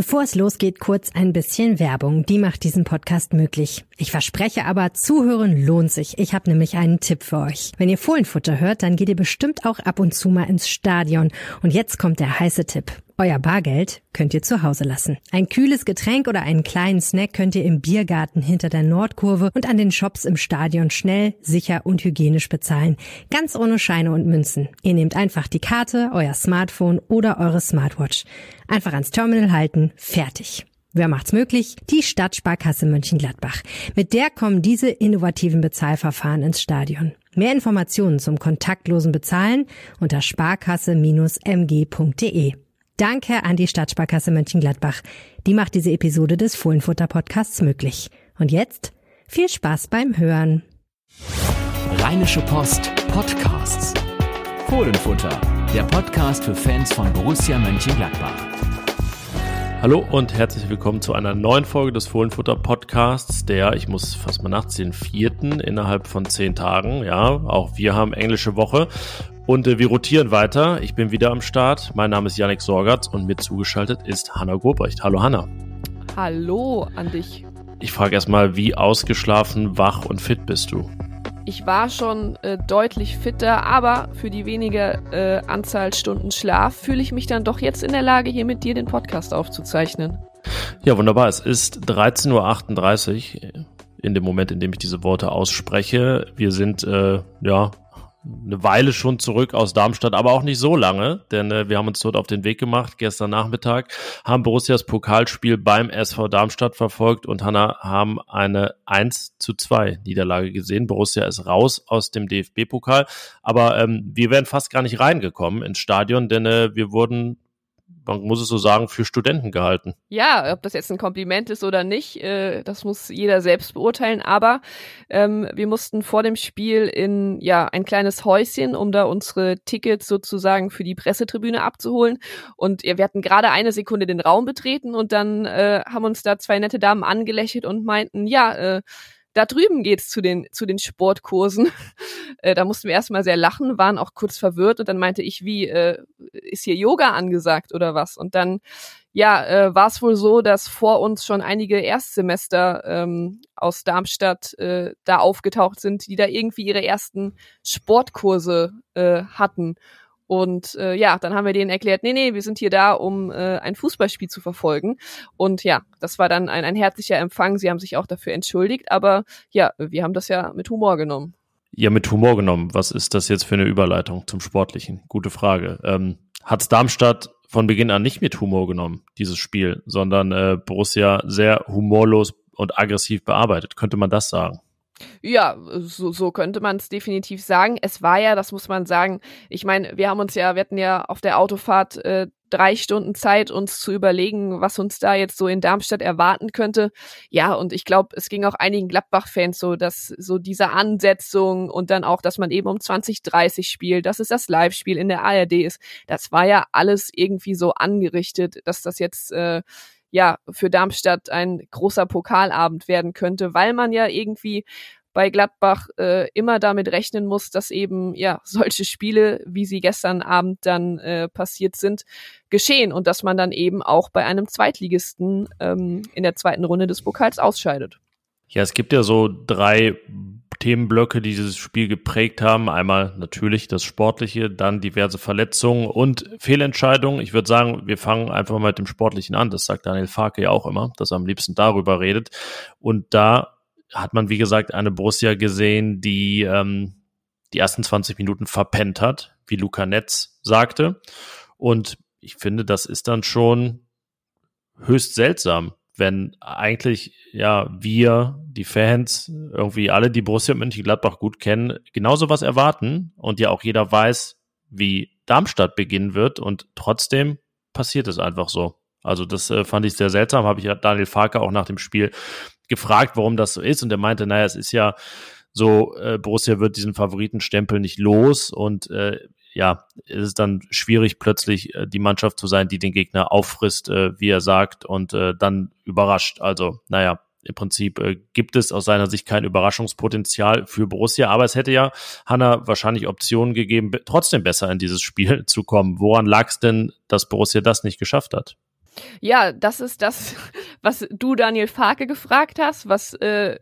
Bevor es losgeht, kurz ein bisschen Werbung. Die macht diesen Podcast möglich. Ich verspreche aber, zuhören lohnt sich. Ich habe nämlich einen Tipp für euch. Wenn ihr Fohlenfutter hört, dann geht ihr bestimmt auch ab und zu mal ins Stadion. Und jetzt kommt der heiße Tipp. Euer Bargeld könnt ihr zu Hause lassen. Ein kühles Getränk oder einen kleinen Snack könnt ihr im Biergarten hinter der Nordkurve und an den Shops im Stadion schnell, sicher und hygienisch bezahlen. Ganz ohne Scheine und Münzen. Ihr nehmt einfach die Karte, euer Smartphone oder eure Smartwatch. Einfach ans Terminal halten, fertig. Wer macht's möglich? Die Stadtsparkasse Mönchengladbach. Mit der kommen diese innovativen Bezahlverfahren ins Stadion. Mehr Informationen zum kontaktlosen Bezahlen unter sparkasse-mg.de. Danke an die Stadtsparkasse Mönchengladbach. Die macht diese Episode des Fohlenfutter Podcasts möglich. Und jetzt viel Spaß beim Hören. Rheinische Post Podcasts. Fohlenfutter, der Podcast für Fans von Borussia Mönchengladbach. Hallo und herzlich willkommen zu einer neuen Folge des Fohlenfutter Podcasts, der, ich muss fast mal nachziehen, vierten innerhalb von zehn Tagen. Ja, auch wir haben englische Woche und äh, wir rotieren weiter. Ich bin wieder am Start. Mein Name ist Yannick Sorgatz und mir zugeschaltet ist Hanna Gobrecht. Hallo Hanna. Hallo an dich. Ich frage erstmal, wie ausgeschlafen, wach und fit bist du? Ich war schon äh, deutlich fitter, aber für die wenige äh, Anzahl Stunden Schlaf fühle ich mich dann doch jetzt in der Lage, hier mit dir den Podcast aufzuzeichnen. Ja, wunderbar. Es ist 13.38 Uhr in dem Moment, in dem ich diese Worte ausspreche. Wir sind äh, ja eine Weile schon zurück aus Darmstadt, aber auch nicht so lange, denn äh, wir haben uns dort auf den Weg gemacht gestern Nachmittag, haben Borussias Pokalspiel beim SV Darmstadt verfolgt und Hanna haben eine 1 zu 2 Niederlage gesehen. Borussia ist raus aus dem DFB-Pokal, aber ähm, wir wären fast gar nicht reingekommen ins Stadion, denn äh, wir wurden man muss es so sagen, für Studenten gehalten. Ja, ob das jetzt ein Kompliment ist oder nicht, äh, das muss jeder selbst beurteilen. Aber ähm, wir mussten vor dem Spiel in ja ein kleines Häuschen, um da unsere Tickets sozusagen für die Pressetribüne abzuholen. Und ja, wir hatten gerade eine Sekunde den Raum betreten und dann äh, haben uns da zwei nette Damen angelächelt und meinten, ja, äh, da drüben geht's zu den, zu den Sportkursen. äh, da mussten wir erstmal sehr lachen, waren auch kurz verwirrt und dann meinte ich, wie, äh, ist hier Yoga angesagt oder was? Und dann, ja, äh, war es wohl so, dass vor uns schon einige Erstsemester ähm, aus Darmstadt äh, da aufgetaucht sind, die da irgendwie ihre ersten Sportkurse äh, hatten. Und äh, ja, dann haben wir denen erklärt, nee, nee, wir sind hier da, um äh, ein Fußballspiel zu verfolgen. Und ja, das war dann ein, ein herzlicher Empfang. Sie haben sich auch dafür entschuldigt, aber ja, wir haben das ja mit Humor genommen. Ja, mit Humor genommen. Was ist das jetzt für eine Überleitung zum Sportlichen? Gute Frage. Ähm, Hat Darmstadt von Beginn an nicht mit Humor genommen, dieses Spiel, sondern äh, Borussia sehr humorlos und aggressiv bearbeitet. Könnte man das sagen? Ja, so, so könnte man es definitiv sagen. Es war ja, das muss man sagen, ich meine, wir haben uns ja, wir hatten ja auf der Autofahrt äh, drei Stunden Zeit, uns zu überlegen, was uns da jetzt so in Darmstadt erwarten könnte. Ja, und ich glaube, es ging auch einigen Gladbach-Fans so, dass so diese Ansetzung und dann auch, dass man eben um 2030 spielt, dass es das Live-Spiel in der ARD ist, das war ja alles irgendwie so angerichtet, dass das jetzt äh, ja für Darmstadt ein großer Pokalabend werden könnte, weil man ja irgendwie bei Gladbach äh, immer damit rechnen muss, dass eben ja solche Spiele, wie sie gestern Abend dann äh, passiert sind, geschehen und dass man dann eben auch bei einem Zweitligisten ähm, in der zweiten Runde des Pokals ausscheidet. Ja, es gibt ja so drei Themenblöcke, die dieses Spiel geprägt haben. Einmal natürlich das Sportliche, dann diverse Verletzungen und Fehlentscheidungen. Ich würde sagen, wir fangen einfach mal mit dem Sportlichen an. Das sagt Daniel Farke ja auch immer, dass er am liebsten darüber redet. Und da hat man, wie gesagt, eine Borussia gesehen, die ähm, die ersten 20 Minuten verpennt hat, wie Luca Netz sagte. Und ich finde, das ist dann schon höchst seltsam, wenn eigentlich ja wir, die Fans, irgendwie alle, die Borussia Mönchengladbach gut kennen, genauso was erwarten und ja auch jeder weiß, wie Darmstadt beginnen wird und trotzdem passiert es einfach so. Also das äh, fand ich sehr seltsam, habe ich ja Daniel Farke auch nach dem Spiel gefragt, warum das so ist und er meinte, naja, es ist ja so, äh, Borussia wird diesen Favoritenstempel nicht los und äh, ja, ist es dann schwierig, plötzlich äh, die Mannschaft zu sein, die den Gegner auffrisst, äh, wie er sagt, und äh, dann überrascht. Also, naja, im Prinzip äh, gibt es aus seiner Sicht kein Überraschungspotenzial für Borussia, aber es hätte ja Hanna wahrscheinlich Optionen gegeben, trotzdem besser in dieses Spiel zu kommen. Woran lag es denn, dass Borussia das nicht geschafft hat? Ja, das ist das, was du Daniel Farke gefragt hast, was äh,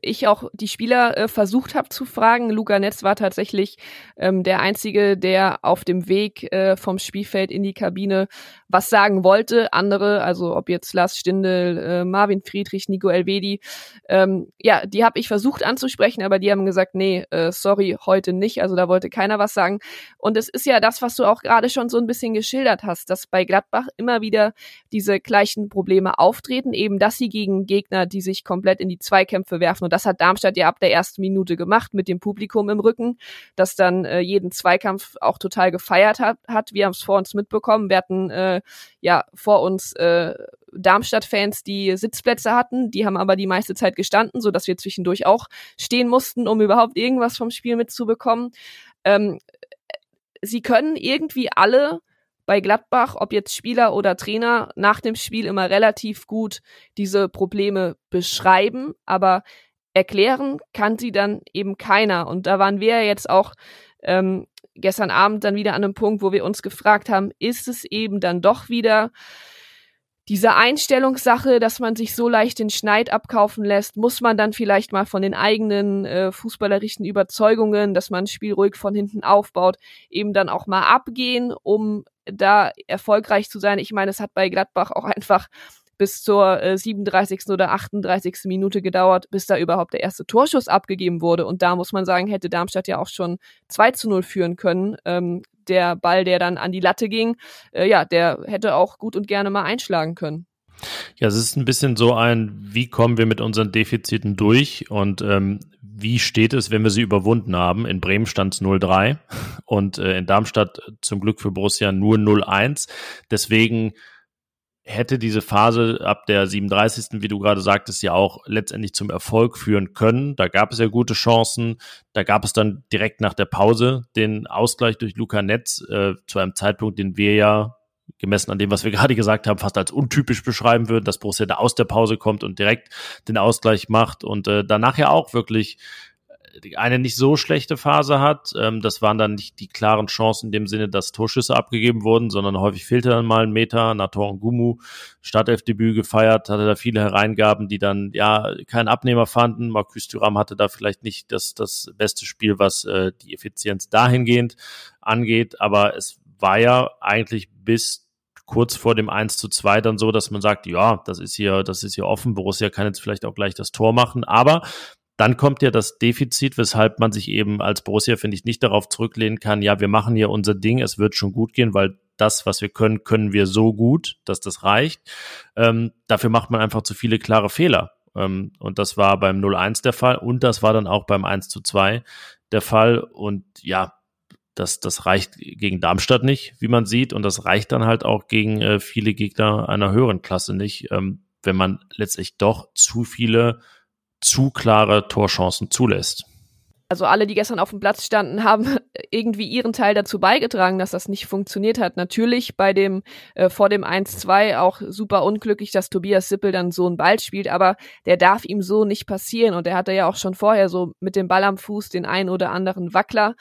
ich auch die Spieler äh, versucht habe zu fragen. Luca Netz war tatsächlich ähm, der einzige, der auf dem Weg äh, vom Spielfeld in die Kabine was sagen wollte. Andere, also ob jetzt Lars Stindl, äh, Marvin Friedrich, Nico Elvedi, ähm, ja, die habe ich versucht anzusprechen, aber die haben gesagt, nee, äh, sorry, heute nicht. Also da wollte keiner was sagen. Und es ist ja das, was du auch gerade schon so ein bisschen geschildert hast, dass bei Gladbach immer wieder diese gleichen Probleme auftreten, eben dass sie gegen Gegner, die sich komplett in die Zweikämpfe werfen. Und das hat Darmstadt ja ab der ersten Minute gemacht mit dem Publikum im Rücken, das dann äh, jeden Zweikampf auch total gefeiert hat. hat. Wir haben es vor uns mitbekommen. Wir hatten äh, ja vor uns äh, Darmstadt-Fans, die Sitzplätze hatten, die haben aber die meiste Zeit gestanden, so dass wir zwischendurch auch stehen mussten, um überhaupt irgendwas vom Spiel mitzubekommen. Ähm, sie können irgendwie alle bei Gladbach, ob jetzt Spieler oder Trainer, nach dem Spiel immer relativ gut diese Probleme beschreiben, aber erklären kann sie dann eben keiner. Und da waren wir jetzt auch ähm, gestern Abend dann wieder an einem Punkt, wo wir uns gefragt haben, ist es eben dann doch wieder diese Einstellungssache, dass man sich so leicht den Schneid abkaufen lässt, muss man dann vielleicht mal von den eigenen äh, fußballerischen Überzeugungen, dass man ein Spiel ruhig von hinten aufbaut, eben dann auch mal abgehen, um da erfolgreich zu sein. Ich meine, es hat bei Gladbach auch einfach bis zur äh, 37. oder 38. Minute gedauert, bis da überhaupt der erste Torschuss abgegeben wurde. Und da muss man sagen, hätte Darmstadt ja auch schon 2 zu 0 führen können. Ähm, der Ball, der dann an die Latte ging, äh, ja, der hätte auch gut und gerne mal einschlagen können. Ja, es ist ein bisschen so ein, wie kommen wir mit unseren Defiziten durch und ähm, wie steht es, wenn wir sie überwunden haben? In Bremen stand es 0-3 und äh, in Darmstadt zum Glück für Borussia nur 0-1. Deswegen hätte diese Phase ab der 37., wie du gerade sagtest, ja auch letztendlich zum Erfolg führen können. Da gab es ja gute Chancen. Da gab es dann direkt nach der Pause den Ausgleich durch Luca Netz äh, zu einem Zeitpunkt, den wir ja gemessen an dem, was wir gerade gesagt haben, fast als untypisch beschreiben würden, dass Borussia da aus der Pause kommt und direkt den Ausgleich macht und äh, danach ja auch wirklich eine nicht so schlechte Phase hat. Ähm, das waren dann nicht die klaren Chancen in dem Sinne, dass Torschüsse abgegeben wurden, sondern häufig fehlte dann mal ein Meter. Nator Gumu, Startelfdebüt gefeiert, hatte da viele Hereingaben, die dann ja keinen Abnehmer fanden. Marcus Thuram hatte da vielleicht nicht das, das beste Spiel, was äh, die Effizienz dahingehend angeht, aber es war ja eigentlich bis kurz vor dem 1 zu 2 dann so, dass man sagt, ja, das ist hier, das ist hier offen. Borussia kann jetzt vielleicht auch gleich das Tor machen, aber dann kommt ja das Defizit, weshalb man sich eben als Borussia, finde ich, nicht darauf zurücklehnen kann, ja, wir machen hier unser Ding, es wird schon gut gehen, weil das, was wir können, können wir so gut, dass das reicht. Ähm, dafür macht man einfach zu viele klare Fehler. Ähm, und das war beim 0-1 der Fall und das war dann auch beim 1 zu 2 der Fall. Und ja, das, das reicht gegen Darmstadt nicht, wie man sieht. Und das reicht dann halt auch gegen äh, viele Gegner einer höheren Klasse nicht, ähm, wenn man letztlich doch zu viele zu klare Torchancen zulässt. Also alle, die gestern auf dem Platz standen, haben irgendwie ihren Teil dazu beigetragen, dass das nicht funktioniert hat. Natürlich bei dem äh, vor dem 1-2 auch super unglücklich, dass Tobias Sippel dann so einen Ball spielt, aber der darf ihm so nicht passieren und er hatte ja auch schon vorher so mit dem Ball am Fuß den einen oder anderen Wackler.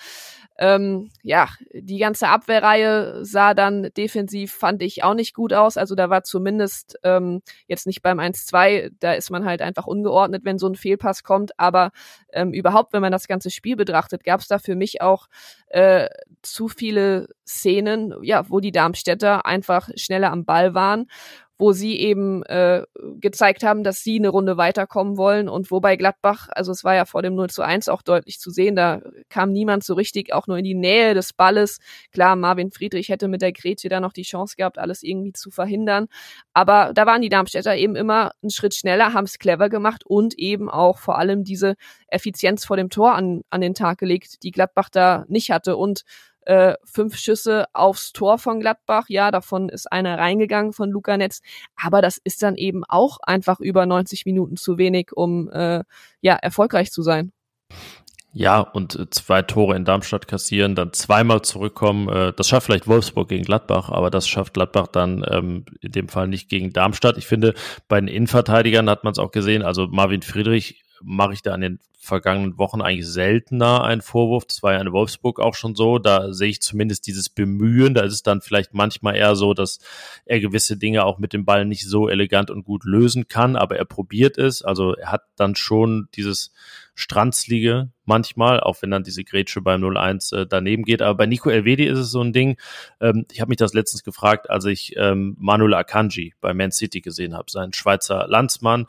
Ähm, ja, die ganze Abwehrreihe sah dann defensiv, fand ich, auch nicht gut aus. Also da war zumindest ähm, jetzt nicht beim 1-2, da ist man halt einfach ungeordnet, wenn so ein Fehlpass kommt. Aber ähm, überhaupt, wenn man das ganze Spiel betrachtet, gab es da für mich auch äh, zu viele Szenen, ja, wo die Darmstädter einfach schneller am Ball waren wo sie eben äh, gezeigt haben, dass sie eine Runde weiterkommen wollen. Und wobei Gladbach, also es war ja vor dem 0 zu 1 auch deutlich zu sehen, da kam niemand so richtig auch nur in die Nähe des Balles. Klar, Marvin Friedrich hätte mit der Grätsche da noch die Chance gehabt, alles irgendwie zu verhindern, aber da waren die Darmstädter eben immer einen Schritt schneller, haben es clever gemacht und eben auch vor allem diese Effizienz vor dem Tor an, an den Tag gelegt, die Gladbach da nicht hatte. Und äh, fünf Schüsse aufs Tor von Gladbach. Ja, davon ist einer reingegangen von Luca Netz. Aber das ist dann eben auch einfach über 90 Minuten zu wenig, um äh, ja erfolgreich zu sein. Ja, und äh, zwei Tore in Darmstadt kassieren, dann zweimal zurückkommen. Äh, das schafft vielleicht Wolfsburg gegen Gladbach, aber das schafft Gladbach dann ähm, in dem Fall nicht gegen Darmstadt. Ich finde, bei den Innenverteidigern hat man es auch gesehen. Also Marvin Friedrich mache ich da an den vergangenen Wochen eigentlich seltener einen Vorwurf. Das war ja in Wolfsburg auch schon so. Da sehe ich zumindest dieses Bemühen. Da ist es dann vielleicht manchmal eher so, dass er gewisse Dinge auch mit dem Ball nicht so elegant und gut lösen kann, aber er probiert es. Also er hat dann schon dieses Strandslige manchmal, auch wenn dann diese Grätsche beim 0-1 äh, daneben geht. Aber bei Nico Elvedi ist es so ein Ding. Ähm, ich habe mich das letztens gefragt, als ich ähm, Manuel Akanji bei Man City gesehen habe, seinen Schweizer Landsmann,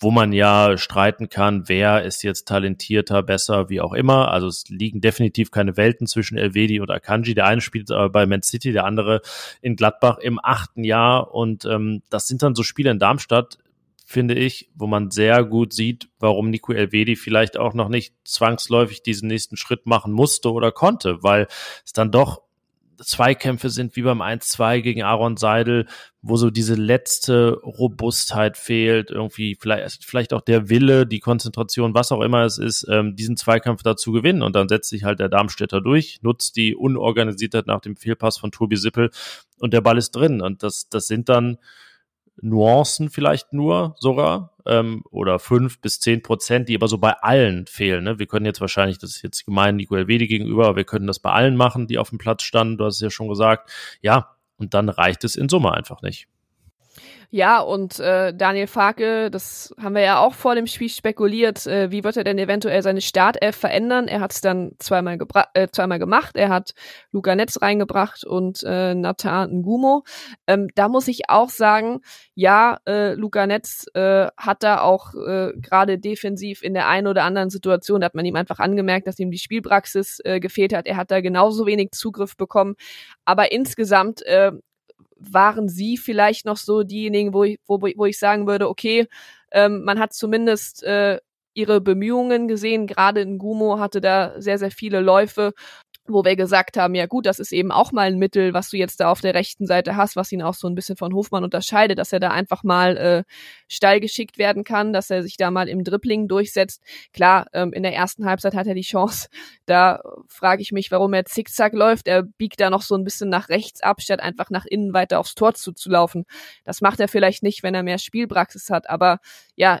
wo man ja streiten kann, wer ist jetzt talentierter, besser, wie auch immer. Also es liegen definitiv keine Welten zwischen Elvedi und Akanji. Der eine spielt aber bei Man City, der andere in Gladbach im achten Jahr. Und ähm, das sind dann so Spiele in Darmstadt, finde ich, wo man sehr gut sieht, warum Nico Elvedi vielleicht auch noch nicht zwangsläufig diesen nächsten Schritt machen musste oder konnte, weil es dann doch Zweikämpfe sind wie beim 1-2 gegen Aaron Seidel, wo so diese letzte Robustheit fehlt, irgendwie vielleicht, vielleicht auch der Wille, die Konzentration, was auch immer es ist, ähm, diesen Zweikampf dazu gewinnen. Und dann setzt sich halt der Darmstädter durch, nutzt die Unorganisiertheit nach dem Fehlpass von Tobi Sippel und der Ball ist drin. Und das, das sind dann Nuancen vielleicht nur sogar ähm, oder fünf bis zehn Prozent, die aber so bei allen fehlen. Ne? Wir können jetzt wahrscheinlich, das ist jetzt gemein Nico Elvedi gegenüber, aber wir können das bei allen machen, die auf dem Platz standen. Du hast es ja schon gesagt. Ja, und dann reicht es in Summe einfach nicht. Ja, und äh, Daniel Farke, das haben wir ja auch vor dem Spiel spekuliert, äh, wie wird er denn eventuell seine Startelf verändern? Er hat es dann zweimal, gebra äh, zweimal gemacht. Er hat Luca Netz reingebracht und äh, Nathan Ngumo. Ähm, da muss ich auch sagen, ja, äh, Luca Netz äh, hat da auch äh, gerade defensiv in der einen oder anderen Situation, da hat man ihm einfach angemerkt, dass ihm die Spielpraxis äh, gefehlt hat. Er hat da genauso wenig Zugriff bekommen. Aber insgesamt äh, waren sie vielleicht noch so diejenigen, wo ich, wo, wo ich sagen würde, okay, ähm, man hat zumindest äh, ihre Bemühungen gesehen. Gerade in Gumo hatte da sehr, sehr viele Läufe wo wir gesagt haben, ja gut, das ist eben auch mal ein Mittel, was du jetzt da auf der rechten Seite hast, was ihn auch so ein bisschen von Hofmann unterscheidet, dass er da einfach mal äh, steil geschickt werden kann, dass er sich da mal im Dribbling durchsetzt. Klar, ähm, in der ersten Halbzeit hat er die Chance. Da frage ich mich, warum er zickzack läuft. Er biegt da noch so ein bisschen nach rechts ab, statt einfach nach innen weiter aufs Tor zuzulaufen. Das macht er vielleicht nicht, wenn er mehr Spielpraxis hat, aber ja,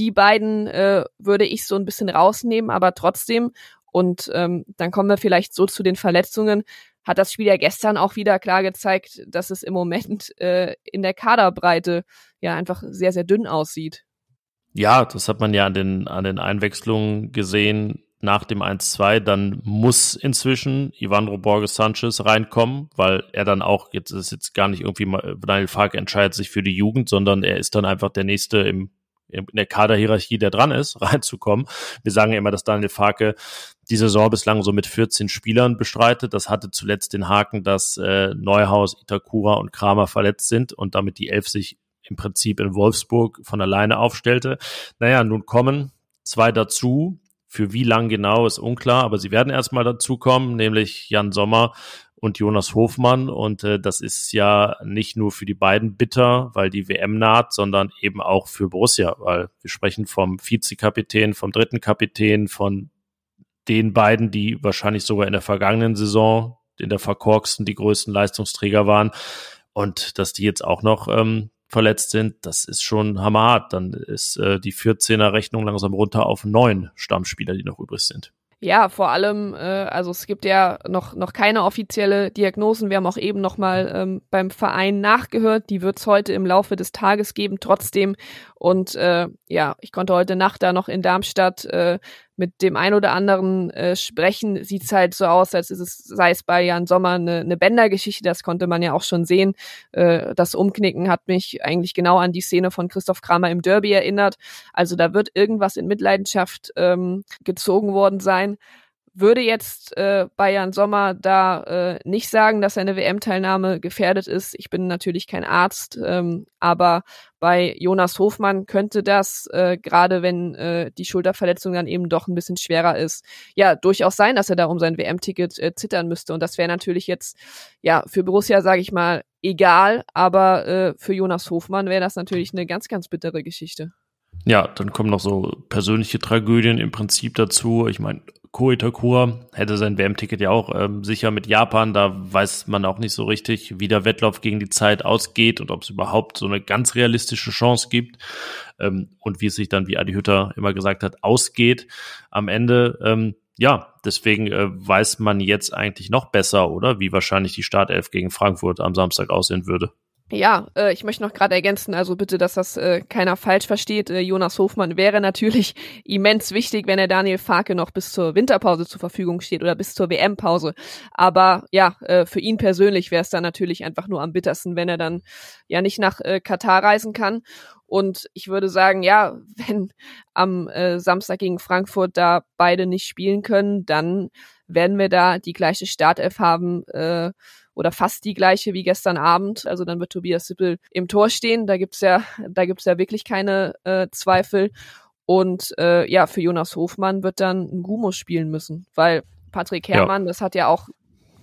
die beiden äh, würde ich so ein bisschen rausnehmen, aber trotzdem, und ähm, dann kommen wir vielleicht so zu den Verletzungen. Hat das Spiel ja gestern auch wieder klar gezeigt, dass es im Moment äh, in der Kaderbreite ja einfach sehr, sehr dünn aussieht. Ja, das hat man ja an den, an den Einwechslungen gesehen nach dem 1-2. Dann muss inzwischen Ivandro Borges Sanchez reinkommen, weil er dann auch, jetzt ist jetzt gar nicht irgendwie Daniel Fark entscheidet sich für die Jugend, sondern er ist dann einfach der Nächste im in der Kaderhierarchie, der dran ist, reinzukommen. Wir sagen ja immer, dass Daniel Farke die Saison bislang so mit 14 Spielern bestreitet. Das hatte zuletzt den Haken, dass äh, Neuhaus, Itakura und Kramer verletzt sind und damit die Elf sich im Prinzip in Wolfsburg von alleine aufstellte. Naja, nun kommen zwei dazu. Für wie lang genau ist unklar, aber sie werden erstmal dazukommen, nämlich Jan Sommer und Jonas Hofmann. Und äh, das ist ja nicht nur für die beiden bitter, weil die WM naht, sondern eben auch für Borussia, weil wir sprechen vom Vizekapitän, vom dritten Kapitän, von den beiden, die wahrscheinlich sogar in der vergangenen Saison in der verkorksten die größten Leistungsträger waren. Und dass die jetzt auch noch ähm, verletzt sind, das ist schon hammerhart. Dann ist äh, die 14er Rechnung langsam runter auf neun Stammspieler, die noch übrig sind. Ja, vor allem, äh, also es gibt ja noch, noch keine offizielle Diagnosen. Wir haben auch eben noch mal ähm, beim Verein nachgehört. Die wird es heute im Laufe des Tages geben, trotzdem. Und äh, ja, ich konnte heute Nacht da noch in Darmstadt äh, mit dem ein oder anderen äh, sprechen. Sieht's halt so aus, als ist es, sei es bei Jan Sommer eine, eine Bändergeschichte, das konnte man ja auch schon sehen. Äh, das Umknicken hat mich eigentlich genau an die Szene von Christoph Kramer im Derby erinnert. Also da wird irgendwas in Mitleidenschaft ähm, gezogen worden sein würde jetzt äh, Bayern Sommer da äh, nicht sagen, dass seine WM-Teilnahme gefährdet ist. Ich bin natürlich kein Arzt, ähm, aber bei Jonas Hofmann könnte das, äh, gerade wenn äh, die Schulterverletzung dann eben doch ein bisschen schwerer ist, ja, durchaus sein, dass er da um sein WM-Ticket äh, zittern müsste. Und das wäre natürlich jetzt, ja, für Borussia, sage ich mal, egal, aber äh, für Jonas Hofmann wäre das natürlich eine ganz, ganz bittere Geschichte. Ja, dann kommen noch so persönliche Tragödien im Prinzip dazu. Ich meine, Ko Itakura hätte sein WM-Ticket ja auch ähm, sicher mit Japan. Da weiß man auch nicht so richtig, wie der Wettlauf gegen die Zeit ausgeht und ob es überhaupt so eine ganz realistische Chance gibt ähm, und wie es sich dann, wie Adi Hütter immer gesagt hat, ausgeht am Ende. Ähm, ja, deswegen äh, weiß man jetzt eigentlich noch besser, oder? Wie wahrscheinlich die Startelf gegen Frankfurt am Samstag aussehen würde. Ja, äh, ich möchte noch gerade ergänzen, also bitte, dass das äh, keiner falsch versteht. Äh, Jonas Hofmann wäre natürlich immens wichtig, wenn er Daniel Farke noch bis zur Winterpause zur Verfügung steht oder bis zur WM-Pause. Aber ja, äh, für ihn persönlich wäre es dann natürlich einfach nur am bittersten, wenn er dann ja nicht nach äh, Katar reisen kann. Und ich würde sagen, ja, wenn am äh, Samstag gegen Frankfurt da beide nicht spielen können, dann werden wir da die gleiche Startelf haben äh, oder fast die gleiche wie gestern Abend. Also dann wird Tobias Sippel im Tor stehen. Da gibt's ja, da gibt's ja wirklich keine äh, Zweifel. Und äh, ja, für Jonas Hofmann wird dann ein Gumo spielen müssen, weil Patrick Herrmann, ja. das hat ja auch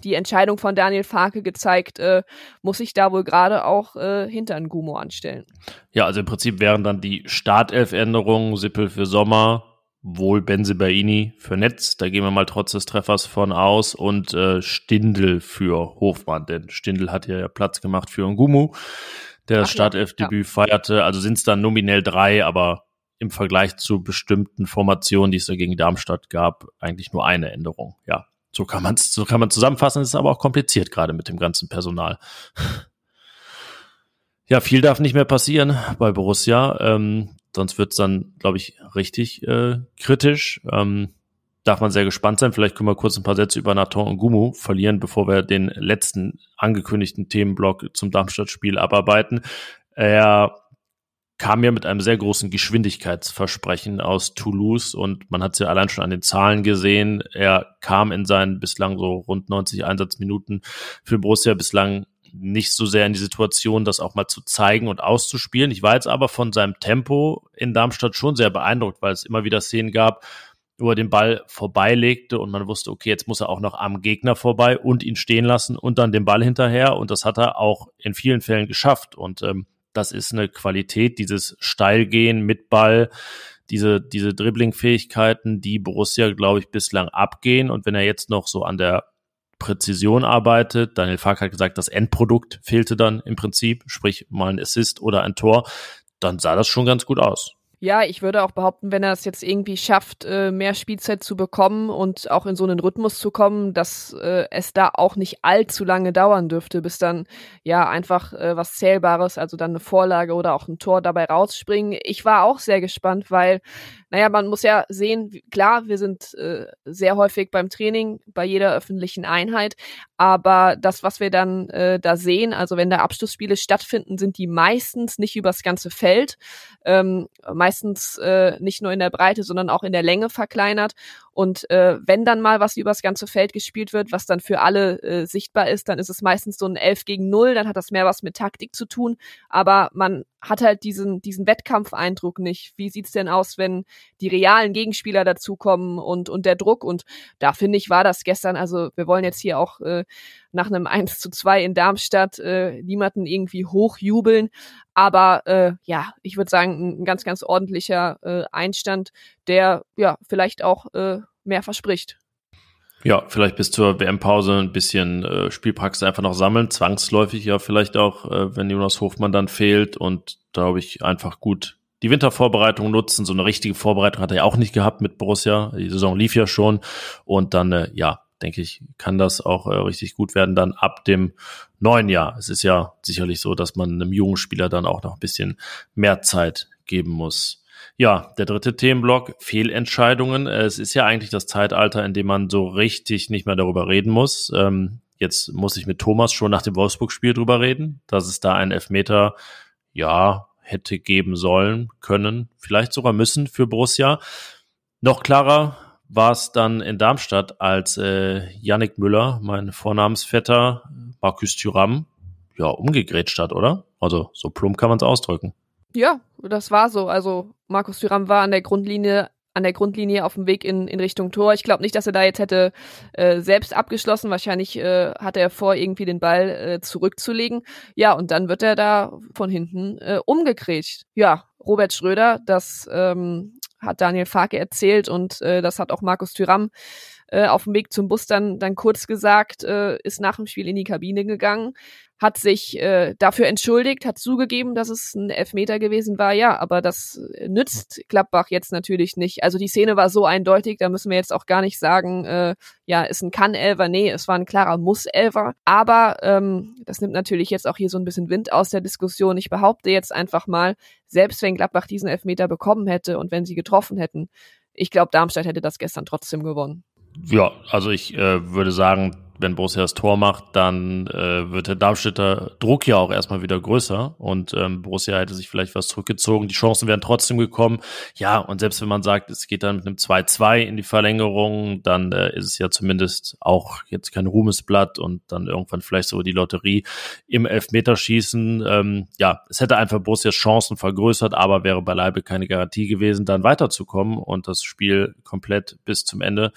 die Entscheidung von Daniel Farke gezeigt, äh, muss sich da wohl gerade auch äh, hinter ein Gumo anstellen. Ja, also im Prinzip wären dann die Startelf-Änderungen Sippel für Sommer, wohl Benzebaini für Netz, da gehen wir mal trotz des Treffers von aus und äh, Stindel für Hofmann, denn Stindel hat ja Platz gemacht für Ngumu, der das Startelf-Debüt ja. feierte. Also sind es dann nominell drei, aber im Vergleich zu bestimmten Formationen, die es da gegen Darmstadt gab, eigentlich nur eine Änderung. Ja, so kann man so kann man zusammenfassen. Es ist aber auch kompliziert gerade mit dem ganzen Personal. Ja, viel darf nicht mehr passieren bei Borussia. Ähm, sonst wird's dann, glaube ich, richtig äh, kritisch. Ähm, darf man sehr gespannt sein. Vielleicht können wir kurz ein paar Sätze über Nathan und Gumu verlieren, bevor wir den letzten angekündigten Themenblock zum Darmstadt-Spiel abarbeiten. Er kam ja mit einem sehr großen Geschwindigkeitsversprechen aus Toulouse und man hat es ja allein schon an den Zahlen gesehen. Er kam in seinen bislang so rund 90 Einsatzminuten für Borussia bislang nicht so sehr in die Situation, das auch mal zu zeigen und auszuspielen. Ich war jetzt aber von seinem Tempo in Darmstadt schon sehr beeindruckt, weil es immer wieder Szenen gab, wo er den Ball vorbeilegte und man wusste, okay, jetzt muss er auch noch am Gegner vorbei und ihn stehen lassen und dann den Ball hinterher. Und das hat er auch in vielen Fällen geschafft. Und ähm, das ist eine Qualität, dieses Steilgehen mit Ball, diese, diese Dribbling-Fähigkeiten, die Borussia, glaube ich, bislang abgehen. Und wenn er jetzt noch so an der Präzision arbeitet. Daniel Fark hat gesagt, das Endprodukt fehlte dann im Prinzip, sprich mal ein Assist oder ein Tor. Dann sah das schon ganz gut aus. Ja, ich würde auch behaupten, wenn er es jetzt irgendwie schafft, äh, mehr Spielzeit zu bekommen und auch in so einen Rhythmus zu kommen, dass äh, es da auch nicht allzu lange dauern dürfte, bis dann ja einfach äh, was Zählbares, also dann eine Vorlage oder auch ein Tor dabei rausspringen. Ich war auch sehr gespannt, weil naja, man muss ja sehen, klar, wir sind äh, sehr häufig beim Training, bei jeder öffentlichen Einheit, aber das, was wir dann äh, da sehen, also wenn da Abschlussspiele stattfinden, sind die meistens nicht übers ganze Feld, ähm, meistens äh, nicht nur in der Breite, sondern auch in der Länge verkleinert. Und äh, wenn dann mal was übers ganze Feld gespielt wird, was dann für alle äh, sichtbar ist, dann ist es meistens so ein 11 gegen 0, dann hat das mehr was mit Taktik zu tun. Aber man hat halt diesen, diesen Wettkampfeindruck nicht. Wie sieht's denn aus, wenn die realen Gegenspieler dazukommen und, und der Druck? Und da finde ich, war das gestern, also wir wollen jetzt hier auch äh, nach einem 1 zu 2 in Darmstadt äh, niemanden irgendwie hochjubeln. Aber äh, ja, ich würde sagen, ein ganz, ganz ordentlicher äh, Einstand, der ja vielleicht auch äh, mehr verspricht. Ja, vielleicht bis zur WM-Pause ein bisschen äh, Spielpraxis einfach noch sammeln, zwangsläufig ja vielleicht auch, äh, wenn Jonas Hofmann dann fehlt und glaube ich einfach gut die Wintervorbereitung nutzen. So eine richtige Vorbereitung hat er ja auch nicht gehabt mit Borussia. Die Saison lief ja schon und dann äh, ja, denke ich, kann das auch äh, richtig gut werden dann ab dem neuen Jahr. Es ist ja sicherlich so, dass man einem jungen Spieler dann auch noch ein bisschen mehr Zeit geben muss. Ja, der dritte Themenblock, Fehlentscheidungen. Es ist ja eigentlich das Zeitalter, in dem man so richtig nicht mehr darüber reden muss. Ähm, jetzt muss ich mit Thomas schon nach dem Wolfsburg-Spiel drüber reden, dass es da einen Elfmeter, ja, hätte geben sollen, können, vielleicht sogar müssen für Borussia. Noch klarer war es dann in Darmstadt, als äh, Yannick Müller, mein Vornamensvetter, Markus Thüram, ja, umgegrätscht hat, oder? Also so plump kann man es ausdrücken. Ja, das war so. Also Markus Thüram war an der Grundlinie an der Grundlinie auf dem Weg in, in Richtung Tor. Ich glaube nicht, dass er da jetzt hätte äh, selbst abgeschlossen. Wahrscheinlich äh, hat er vor, irgendwie den Ball äh, zurückzulegen. Ja, und dann wird er da von hinten äh, umgekrätscht. Ja, Robert Schröder, das ähm, hat Daniel Farke erzählt und äh, das hat auch Markus Thüram äh, auf dem Weg zum Bus dann, dann kurz gesagt, äh, ist nach dem Spiel in die Kabine gegangen, hat sich äh, dafür entschuldigt, hat zugegeben, dass es ein Elfmeter gewesen war, ja, aber das nützt Klappbach jetzt natürlich nicht. Also die Szene war so eindeutig, da müssen wir jetzt auch gar nicht sagen, äh, ja, ist ein Kann-Elfer, nee, es war ein klarer Muss-Elfer. Aber ähm, das nimmt natürlich jetzt auch hier so ein bisschen Wind aus der Diskussion. Ich behaupte jetzt einfach mal, selbst wenn Gladbach diesen Elfmeter bekommen hätte und wenn sie getroffen hätten, ich glaube, Darmstadt hätte das gestern trotzdem gewonnen. Ja, also ich äh, würde sagen, wenn Borussia das Tor macht, dann äh, wird der Darmstädter Druck ja auch erstmal wieder größer und ähm, Borussia hätte sich vielleicht was zurückgezogen. Die Chancen wären trotzdem gekommen. Ja, und selbst wenn man sagt, es geht dann mit einem 2-2 in die Verlängerung, dann äh, ist es ja zumindest auch jetzt kein Ruhmesblatt und dann irgendwann vielleicht so die Lotterie im Elfmeterschießen. Ähm, ja, es hätte einfach Borussias Chancen vergrößert, aber wäre beileibe keine Garantie gewesen, dann weiterzukommen und das Spiel komplett bis zum Ende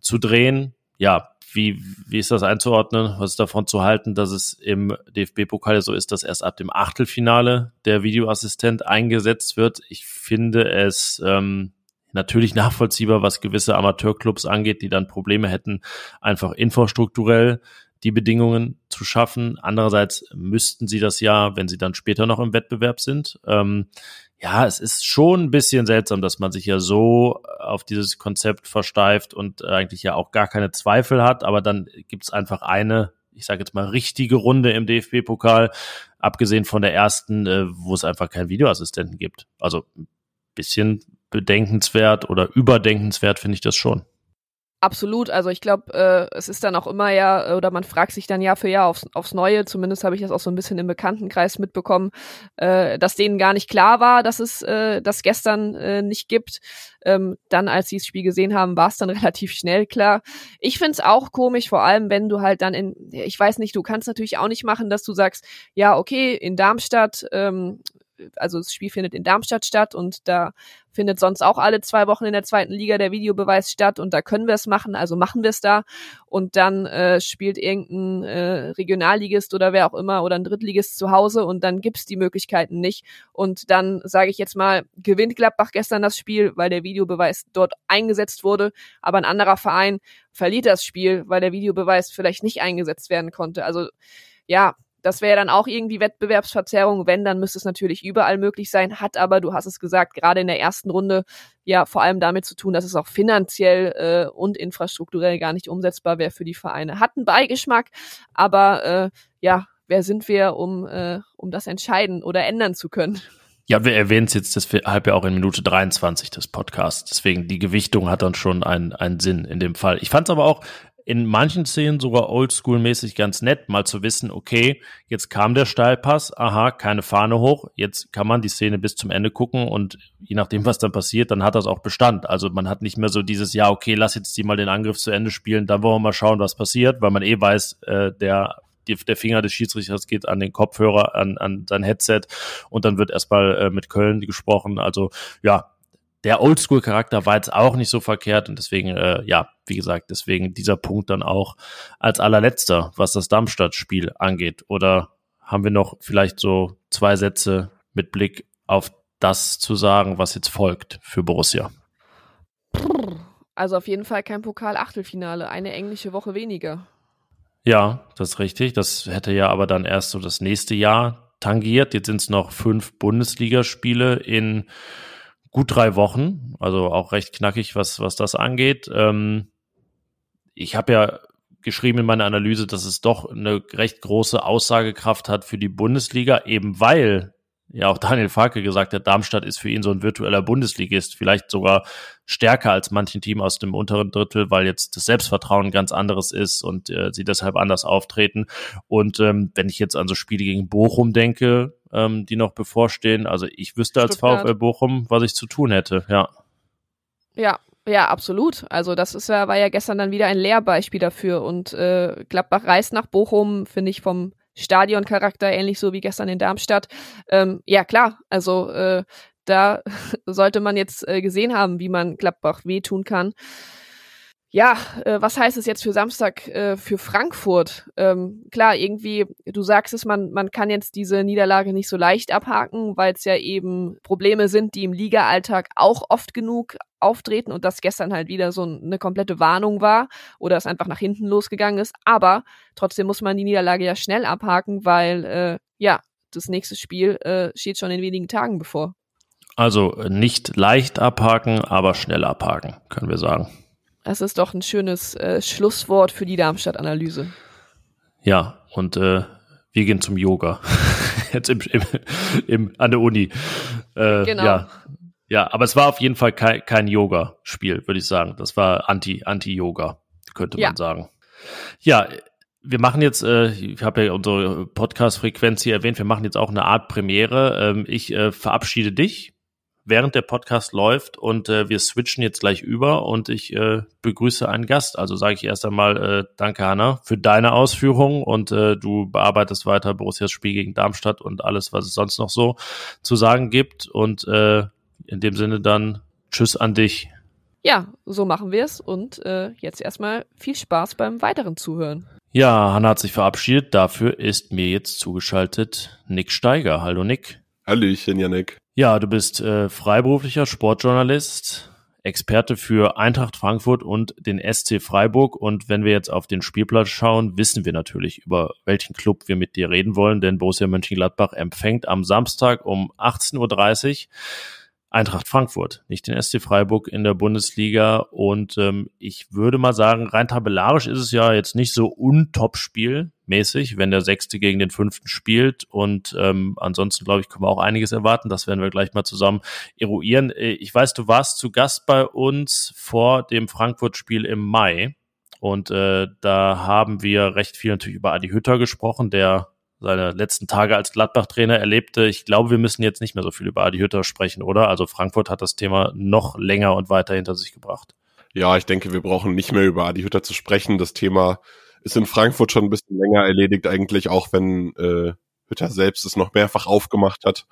zu drehen. Ja, wie, wie ist das einzuordnen? Was ist davon zu halten, dass es im DFB-Pokal so ist, dass erst ab dem Achtelfinale der Videoassistent eingesetzt wird? Ich finde es ähm, natürlich nachvollziehbar, was gewisse Amateurclubs angeht, die dann Probleme hätten, einfach infrastrukturell die Bedingungen zu schaffen. Andererseits müssten sie das ja, wenn sie dann später noch im Wettbewerb sind. Ähm, ja, es ist schon ein bisschen seltsam, dass man sich ja so auf dieses Konzept versteift und eigentlich ja auch gar keine Zweifel hat, aber dann gibt's einfach eine, ich sage jetzt mal, richtige Runde im DFB-Pokal, abgesehen von der ersten, äh, wo es einfach keinen Videoassistenten gibt. Also ein bisschen bedenkenswert oder überdenkenswert finde ich das schon. Absolut, also ich glaube, äh, es ist dann auch immer ja, oder man fragt sich dann Jahr für Jahr aufs, aufs Neue, zumindest habe ich das auch so ein bisschen im Bekanntenkreis mitbekommen, äh, dass denen gar nicht klar war, dass es äh, das gestern äh, nicht gibt. Ähm, dann, als sie das Spiel gesehen haben, war es dann relativ schnell klar. Ich find's auch komisch, vor allem wenn du halt dann in, ich weiß nicht, du kannst natürlich auch nicht machen, dass du sagst, ja, okay, in Darmstadt ähm, also das Spiel findet in Darmstadt statt und da findet sonst auch alle zwei Wochen in der zweiten Liga der Videobeweis statt und da können wir es machen, also machen wir es da und dann äh, spielt irgendein äh, Regionalligist oder wer auch immer oder ein Drittligist zu Hause und dann gibt's die Möglichkeiten nicht und dann sage ich jetzt mal, gewinnt Gladbach gestern das Spiel, weil der Videobeweis dort eingesetzt wurde, aber ein anderer Verein verliert das Spiel, weil der Videobeweis vielleicht nicht eingesetzt werden konnte. Also ja, das wäre dann auch irgendwie Wettbewerbsverzerrung. Wenn, dann müsste es natürlich überall möglich sein, hat aber, du hast es gesagt, gerade in der ersten Runde ja vor allem damit zu tun, dass es auch finanziell äh, und infrastrukturell gar nicht umsetzbar wäre für die Vereine. Hat einen Beigeschmack, aber äh, ja, wer sind wir, um, äh, um das entscheiden oder ändern zu können? Ja, wir erwähnen es jetzt deshalb ja auch in Minute 23 des Podcasts. Deswegen die Gewichtung hat dann schon einen, einen Sinn in dem Fall. Ich fand es aber auch in manchen Szenen sogar oldschool-mäßig ganz nett, mal zu wissen, okay, jetzt kam der Steilpass, aha, keine Fahne hoch, jetzt kann man die Szene bis zum Ende gucken und je nachdem, was dann passiert, dann hat das auch Bestand. Also man hat nicht mehr so dieses, ja, okay, lass jetzt die mal den Angriff zu Ende spielen, dann wollen wir mal schauen, was passiert, weil man eh weiß, äh, der die, der Finger des Schiedsrichters geht an den Kopfhörer, an, an sein Headset und dann wird erstmal äh, mit Köln gesprochen. Also ja, der Oldschool-Charakter war jetzt auch nicht so verkehrt und deswegen, äh, ja, wie gesagt, deswegen dieser Punkt dann auch als allerletzter, was das Darmstadt-Spiel angeht. Oder haben wir noch vielleicht so zwei Sätze mit Blick auf das zu sagen, was jetzt folgt für Borussia? Also auf jeden Fall kein Pokal-Achtelfinale, eine englische Woche weniger. Ja, das ist richtig. Das hätte ja aber dann erst so das nächste Jahr tangiert. Jetzt sind es noch fünf Bundesligaspiele in gut drei Wochen, also auch recht knackig, was, was das angeht. Ähm, ich habe ja geschrieben in meiner Analyse, dass es doch eine recht große Aussagekraft hat für die Bundesliga, eben weil ja auch Daniel Farke gesagt hat, Darmstadt ist für ihn so ein virtueller Bundesligist, vielleicht sogar stärker als manchen Team aus dem unteren Drittel, weil jetzt das Selbstvertrauen ganz anderes ist und äh, sie deshalb anders auftreten. Und ähm, wenn ich jetzt an so Spiele gegen Bochum denke, ähm, die noch bevorstehen, also ich wüsste als VfL Bochum, was ich zu tun hätte, ja. Ja, ja, absolut. Also das ist ja, war ja gestern dann wieder ein Lehrbeispiel dafür. Und äh, Gladbach reist nach Bochum, finde ich vom Stadioncharakter, ähnlich so wie gestern in Darmstadt. Ähm, ja, klar, also äh, da sollte man jetzt äh, gesehen haben, wie man Gladbach wehtun kann. Ja, äh, was heißt es jetzt für Samstag äh, für Frankfurt? Ähm, klar, irgendwie, du sagst es, man, man kann jetzt diese Niederlage nicht so leicht abhaken, weil es ja eben Probleme sind, die im Liga-Alltag auch oft genug auftreten und das gestern halt wieder so eine komplette Warnung war oder es einfach nach hinten losgegangen ist. Aber trotzdem muss man die Niederlage ja schnell abhaken, weil äh, ja, das nächste Spiel äh, steht schon in wenigen Tagen bevor. Also nicht leicht abhaken, aber schnell abhaken, können wir sagen. Das ist doch ein schönes äh, Schlusswort für die Darmstadt-Analyse. Ja, und äh, wir gehen zum Yoga. Jetzt im, im, im, an der Uni. Äh, genau. Ja. ja, aber es war auf jeden Fall kein, kein Yoga-Spiel, würde ich sagen. Das war Anti, Anti-Yoga, könnte ja. man sagen. Ja, wir machen jetzt, äh, ich habe ja unsere Podcast-Frequenz hier erwähnt, wir machen jetzt auch eine Art Premiere. Ähm, ich äh, verabschiede dich während der Podcast läuft und äh, wir switchen jetzt gleich über und ich äh, begrüße einen Gast. Also sage ich erst einmal äh, danke, Hanna, für deine Ausführungen und äh, du bearbeitest weiter Borussias Spiel gegen Darmstadt und alles, was es sonst noch so zu sagen gibt. Und äh, in dem Sinne dann Tschüss an dich. Ja, so machen wir es und äh, jetzt erstmal viel Spaß beim weiteren Zuhören. Ja, Hanna hat sich verabschiedet. Dafür ist mir jetzt zugeschaltet Nick Steiger. Hallo Nick. Hallöchen, Janik. Ja, du bist äh, freiberuflicher Sportjournalist, Experte für Eintracht Frankfurt und den SC Freiburg. Und wenn wir jetzt auf den Spielplatz schauen, wissen wir natürlich, über welchen Club wir mit dir reden wollen, denn Borussia Mönchengladbach empfängt am Samstag um 18.30 Uhr Eintracht Frankfurt, nicht den SC Freiburg in der Bundesliga. Und ähm, ich würde mal sagen, rein tabellarisch ist es ja jetzt nicht so untop-Spiel wenn der Sechste gegen den Fünften spielt. Und ähm, ansonsten, glaube ich, können wir auch einiges erwarten. Das werden wir gleich mal zusammen eruieren. Äh, ich weiß, du warst zu Gast bei uns vor dem Frankfurt-Spiel im Mai. Und äh, da haben wir recht viel natürlich über Adi Hütter gesprochen, der seine letzten Tage als Gladbach-Trainer erlebte. Ich glaube, wir müssen jetzt nicht mehr so viel über Adi Hütter sprechen, oder? Also Frankfurt hat das Thema noch länger und weiter hinter sich gebracht. Ja, ich denke, wir brauchen nicht mehr über Adi Hütter zu sprechen. Das Thema ist in Frankfurt schon ein bisschen länger erledigt eigentlich, auch wenn äh, Hütter selbst es noch mehrfach aufgemacht hat.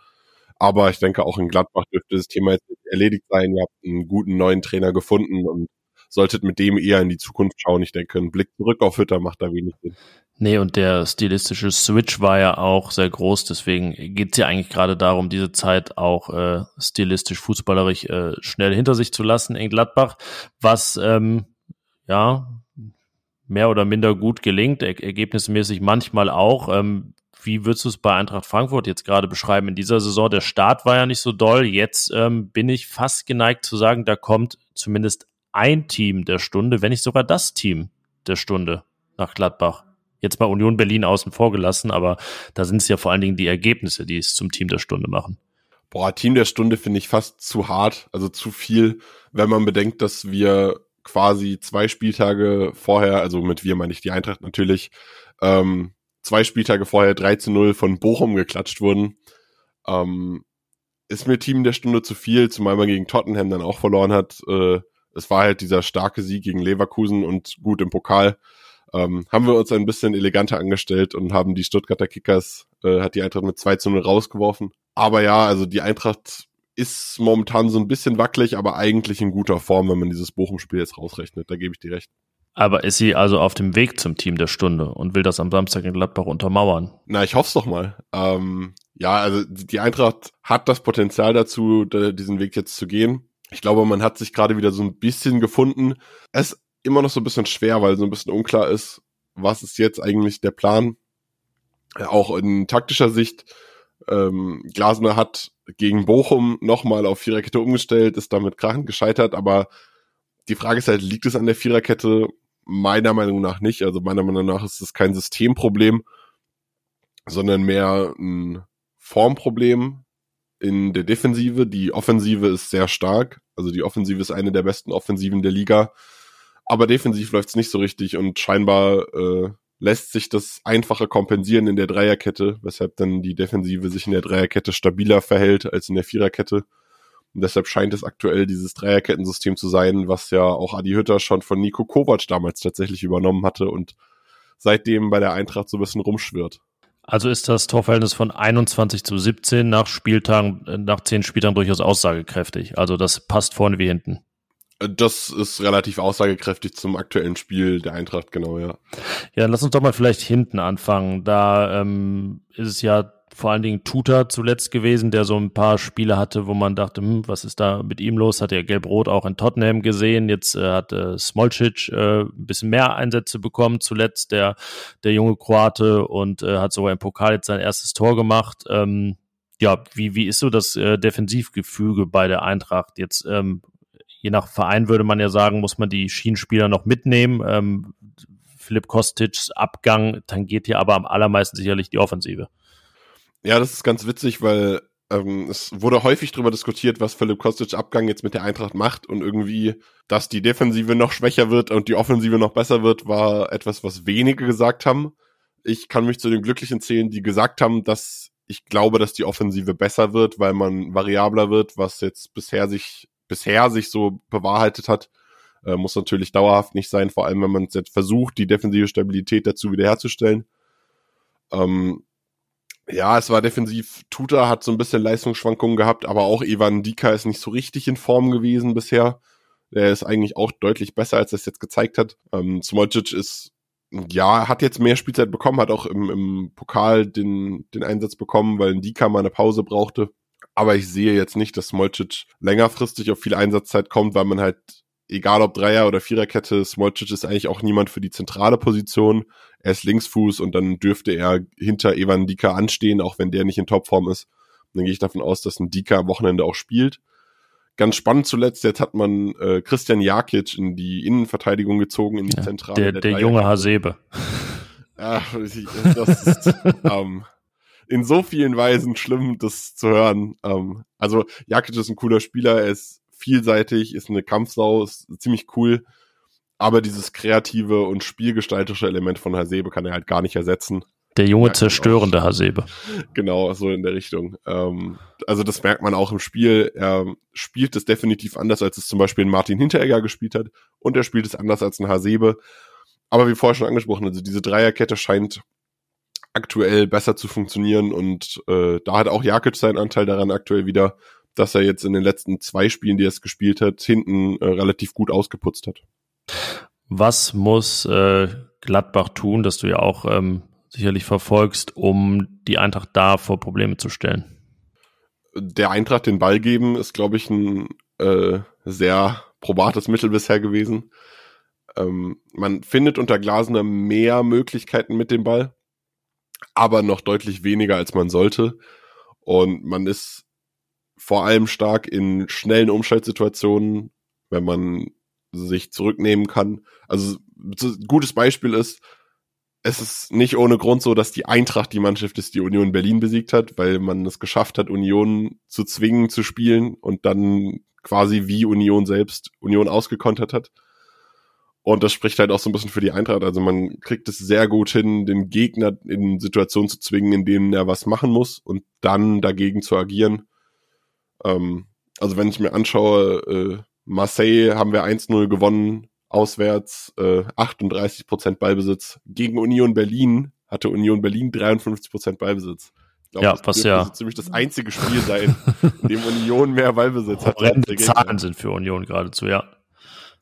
Aber ich denke, auch in Gladbach dürfte das Thema jetzt erledigt sein. Ihr habt einen guten neuen Trainer gefunden und solltet mit dem eher in die Zukunft schauen. Ich denke, ein Blick zurück auf Hütter macht da wenig Sinn. Nee, und der stilistische Switch war ja auch sehr groß, deswegen geht's ja eigentlich gerade darum, diese Zeit auch äh, stilistisch, fußballerisch äh, schnell hinter sich zu lassen in Gladbach, was ähm, ja mehr oder minder gut gelingt, er ergebnismäßig manchmal auch. Ähm, wie würdest du es bei Eintracht Frankfurt jetzt gerade beschreiben in dieser Saison? Der Start war ja nicht so doll. Jetzt ähm, bin ich fast geneigt zu sagen, da kommt zumindest ein Team der Stunde, wenn nicht sogar das Team der Stunde nach Gladbach. Jetzt mal Union Berlin außen vor gelassen, aber da sind es ja vor allen Dingen die Ergebnisse, die es zum Team der Stunde machen. Boah, Team der Stunde finde ich fast zu hart, also zu viel, wenn man bedenkt, dass wir quasi zwei Spieltage vorher, also mit wir meine ich die Eintracht natürlich, ähm, zwei Spieltage vorher 3 zu 0 von Bochum geklatscht wurden. Ähm, ist mir Team der Stunde zu viel, zumal man gegen Tottenham dann auch verloren hat. Äh, es war halt dieser starke Sieg gegen Leverkusen und gut im Pokal ähm, haben wir uns ein bisschen eleganter angestellt und haben die Stuttgarter Kickers, äh, hat die Eintracht mit 2 zu 0 rausgeworfen. Aber ja, also die Eintracht ist momentan so ein bisschen wackelig, aber eigentlich in guter Form, wenn man dieses Bochum-Spiel jetzt rausrechnet. Da gebe ich dir recht. Aber ist sie also auf dem Weg zum Team der Stunde und will das am Samstag in Gladbach untermauern? Na, ich hoffe es doch mal. Ähm, ja, also die Eintracht hat das Potenzial dazu, diesen Weg jetzt zu gehen. Ich glaube, man hat sich gerade wieder so ein bisschen gefunden. Es immer noch so ein bisschen schwer, weil so ein bisschen unklar ist, was ist jetzt eigentlich der Plan. Auch in taktischer Sicht. Ähm, Glasner hat gegen Bochum nochmal auf Viererkette umgestellt, ist damit krachend gescheitert, aber die Frage ist halt, liegt es an der Viererkette? Meiner Meinung nach nicht. Also meiner Meinung nach ist es kein Systemproblem, sondern mehr ein Formproblem in der Defensive. Die Offensive ist sehr stark. Also die Offensive ist eine der besten Offensiven der Liga. Aber defensiv läuft's nicht so richtig und scheinbar äh, lässt sich das einfacher kompensieren in der Dreierkette, weshalb dann die Defensive sich in der Dreierkette stabiler verhält als in der Viererkette. Und deshalb scheint es aktuell dieses Dreierkettensystem zu sein, was ja auch Adi Hütter schon von Nico Kovac damals tatsächlich übernommen hatte und seitdem bei der Eintracht so ein bisschen rumschwirrt. Also ist das Torverhältnis von 21 zu 17 nach Spieltagen, nach zehn Spieltagen durchaus aussagekräftig. Also das passt vorne wie hinten. Das ist relativ aussagekräftig zum aktuellen Spiel der Eintracht, genau, ja. Ja, lass uns doch mal vielleicht hinten anfangen. Da ähm, ist es ja vor allen Dingen Tuta zuletzt gewesen, der so ein paar Spiele hatte, wo man dachte, hm, was ist da mit ihm los? Hat er Gelb-Rot auch in Tottenham gesehen. Jetzt äh, hat äh, Smolcic äh, ein bisschen mehr Einsätze bekommen, zuletzt der, der junge Kroate und äh, hat sogar im Pokal jetzt sein erstes Tor gemacht. Ähm, ja, wie, wie ist so das äh, Defensivgefüge bei der Eintracht? Jetzt, ähm, je nach Verein würde man ja sagen, muss man die Schienenspieler noch mitnehmen. Ähm, Philipp Kostic's Abgang tangiert hier aber am allermeisten sicherlich die Offensive. Ja, das ist ganz witzig, weil ähm, es wurde häufig darüber diskutiert, was Philipp Kostic Abgang jetzt mit der Eintracht macht und irgendwie, dass die Defensive noch schwächer wird und die Offensive noch besser wird, war etwas, was wenige gesagt haben. Ich kann mich zu den Glücklichen zählen, die gesagt haben, dass ich glaube, dass die Offensive besser wird, weil man variabler wird, was jetzt bisher sich bisher sich so bewahrheitet hat. Äh, muss natürlich dauerhaft nicht sein, vor allem wenn man jetzt versucht, die defensive Stabilität dazu wiederherzustellen. Ähm, ja, es war defensiv. Tuta hat so ein bisschen Leistungsschwankungen gehabt, aber auch Evan Dika ist nicht so richtig in Form gewesen bisher. Er ist eigentlich auch deutlich besser, als er es jetzt gezeigt hat. Ähm, Smolcic ist, ja, hat jetzt mehr Spielzeit bekommen, hat auch im, im Pokal den, den Einsatz bekommen, weil Dika mal eine Pause brauchte. Aber ich sehe jetzt nicht, dass Smolcic längerfristig auf viel Einsatzzeit kommt, weil man halt egal ob Dreier- oder Viererkette, Smolcic ist eigentlich auch niemand für die zentrale Position. Er ist Linksfuß und dann dürfte er hinter Evan Dika anstehen, auch wenn der nicht in Topform ist. Und dann gehe ich davon aus, dass ein Dika am Wochenende auch spielt. Ganz spannend zuletzt, jetzt hat man äh, Christian Jakic in die Innenverteidigung gezogen, in die ja, Zentrale. Der, der, der junge Hasebe. Ja, das ist ähm, in so vielen Weisen schlimm, das zu hören. Ähm, also Jakic ist ein cooler Spieler, er ist vielseitig, ist eine Kampfsau, ist ziemlich cool. Aber dieses kreative und spielgestalterische Element von Hasebe kann er halt gar nicht ersetzen. Der junge zerstörende auch. Hasebe. Genau, so in der Richtung. Ähm, also das merkt man auch im Spiel. Er spielt es definitiv anders, als es zum Beispiel ein Martin Hinteregger gespielt hat. Und er spielt es anders als ein Hasebe. Aber wie vorher schon angesprochen, also diese Dreierkette scheint aktuell besser zu funktionieren und äh, da hat auch Jakic seinen Anteil daran aktuell wieder dass er jetzt in den letzten zwei Spielen, die er es gespielt hat, hinten äh, relativ gut ausgeputzt hat. Was muss äh, Gladbach tun, dass du ja auch ähm, sicherlich verfolgst, um die Eintracht da vor Probleme zu stellen? Der Eintracht den Ball geben ist, glaube ich, ein äh, sehr probates Mittel bisher gewesen. Ähm, man findet unter Glasner mehr Möglichkeiten mit dem Ball, aber noch deutlich weniger, als man sollte. Und man ist vor allem stark in schnellen Umschaltsituationen, wenn man sich zurücknehmen kann. Also gutes Beispiel ist, es ist nicht ohne Grund so, dass die Eintracht die Mannschaft ist, die Union Berlin besiegt hat, weil man es geschafft hat, Union zu zwingen zu spielen und dann quasi wie Union selbst Union ausgekontert hat. Und das spricht halt auch so ein bisschen für die Eintracht. Also man kriegt es sehr gut hin, den Gegner in Situationen zu zwingen, in denen er was machen muss und dann dagegen zu agieren. Ähm, also wenn ich mir anschaue, äh, Marseille haben wir 1-0 gewonnen, auswärts äh, 38% Ballbesitz. Gegen Union Berlin hatte Union Berlin 53% Ballbesitz. Ich glaube, ja, das was ja so ziemlich das einzige Spiel sein, in dem Union mehr Ballbesitz hat. Horrende Zahlen sind für Union geradezu, ja.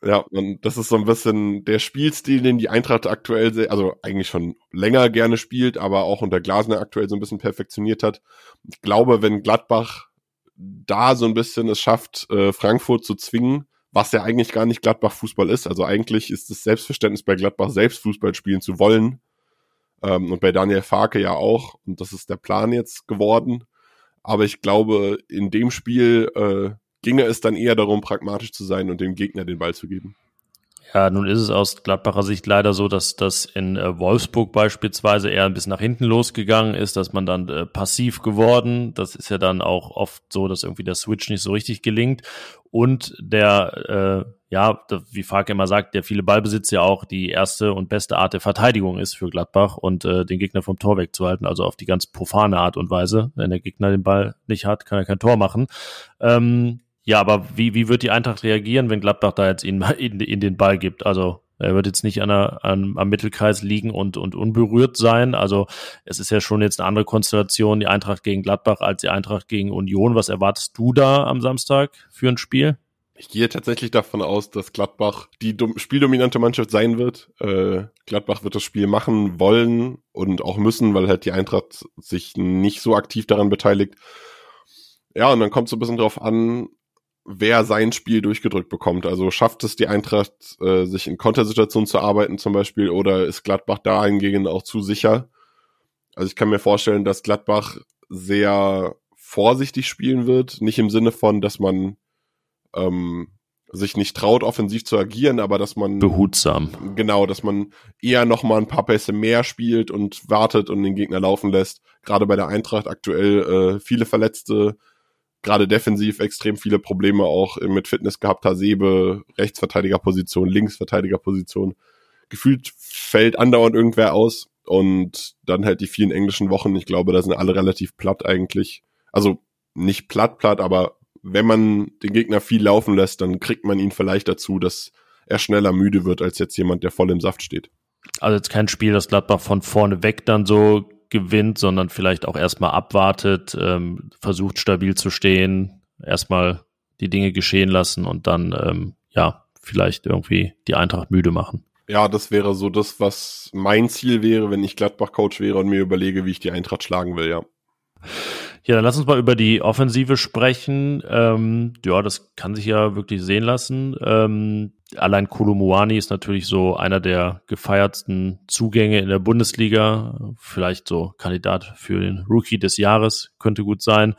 Ja, und das ist so ein bisschen der Spielstil, den die Eintracht aktuell, also eigentlich schon länger gerne spielt, aber auch unter Glasner aktuell so ein bisschen perfektioniert hat. Ich glaube, wenn Gladbach da so ein bisschen es schafft, äh, Frankfurt zu zwingen, was ja eigentlich gar nicht Gladbach-Fußball ist. Also eigentlich ist das Selbstverständnis bei Gladbach selbst Fußball spielen zu wollen. Ähm, und bei Daniel Farke ja auch. Und das ist der Plan jetzt geworden. Aber ich glaube, in dem Spiel äh, ginge es dann eher darum, pragmatisch zu sein und dem Gegner den Ball zu geben. Ja, nun ist es aus Gladbacher Sicht leider so, dass das in äh, Wolfsburg beispielsweise eher ein bisschen nach hinten losgegangen ist, dass man dann äh, passiv geworden. Das ist ja dann auch oft so, dass irgendwie der Switch nicht so richtig gelingt. Und der, äh, ja, wie Farke immer sagt, der viele Ballbesitz ja auch die erste und beste Art der Verteidigung ist für Gladbach und äh, den Gegner vom Tor wegzuhalten, also auf die ganz profane Art und Weise. Wenn der Gegner den Ball nicht hat, kann er kein Tor machen. Ähm, ja, aber wie, wie wird die Eintracht reagieren, wenn Gladbach da jetzt ihn in, in den Ball gibt? Also er wird jetzt nicht an der, an, am Mittelkreis liegen und, und unberührt sein. Also es ist ja schon jetzt eine andere Konstellation, die Eintracht gegen Gladbach als die Eintracht gegen Union. Was erwartest du da am Samstag für ein Spiel? Ich gehe tatsächlich davon aus, dass Gladbach die spieldominante Mannschaft sein wird. Äh, Gladbach wird das Spiel machen wollen und auch müssen, weil halt die Eintracht sich nicht so aktiv daran beteiligt. Ja, und dann kommt so ein bisschen drauf an, wer sein Spiel durchgedrückt bekommt. Also schafft es die Eintracht, äh, sich in Kontersituationen zu arbeiten zum Beispiel, oder ist Gladbach dahingehend auch zu sicher? Also ich kann mir vorstellen, dass Gladbach sehr vorsichtig spielen wird. Nicht im Sinne von, dass man ähm, sich nicht traut, offensiv zu agieren, aber dass man behutsam. Genau, dass man eher noch mal ein paar Pässe mehr spielt und wartet und den Gegner laufen lässt. Gerade bei der Eintracht aktuell äh, viele Verletzte, gerade defensiv extrem viele Probleme auch mit Fitness gehabt. Hasebe, Rechtsverteidigerposition, Linksverteidigerposition. Gefühlt fällt andauernd irgendwer aus und dann halt die vielen englischen Wochen. Ich glaube, da sind alle relativ platt eigentlich also nicht platt, platt, aber wenn man den Gegner viel laufen lässt, dann kriegt man ihn vielleicht dazu, dass er schneller müde wird als jetzt jemand, der voll im Saft steht. Also jetzt kein Spiel, das Gladbach von vorne weg dann so gewinnt, sondern vielleicht auch erstmal abwartet, ähm, versucht stabil zu stehen, erstmal die Dinge geschehen lassen und dann ähm, ja vielleicht irgendwie die Eintracht müde machen. Ja, das wäre so das, was mein Ziel wäre, wenn ich Gladbach-Coach wäre und mir überlege, wie ich die Eintracht schlagen will, ja. Ja, dann lass uns mal über die Offensive sprechen. Ähm, ja, das kann sich ja wirklich sehen lassen. Ähm, allein Kolumuani ist natürlich so einer der gefeiertsten Zugänge in der Bundesliga. Vielleicht so Kandidat für den Rookie des Jahres, könnte gut sein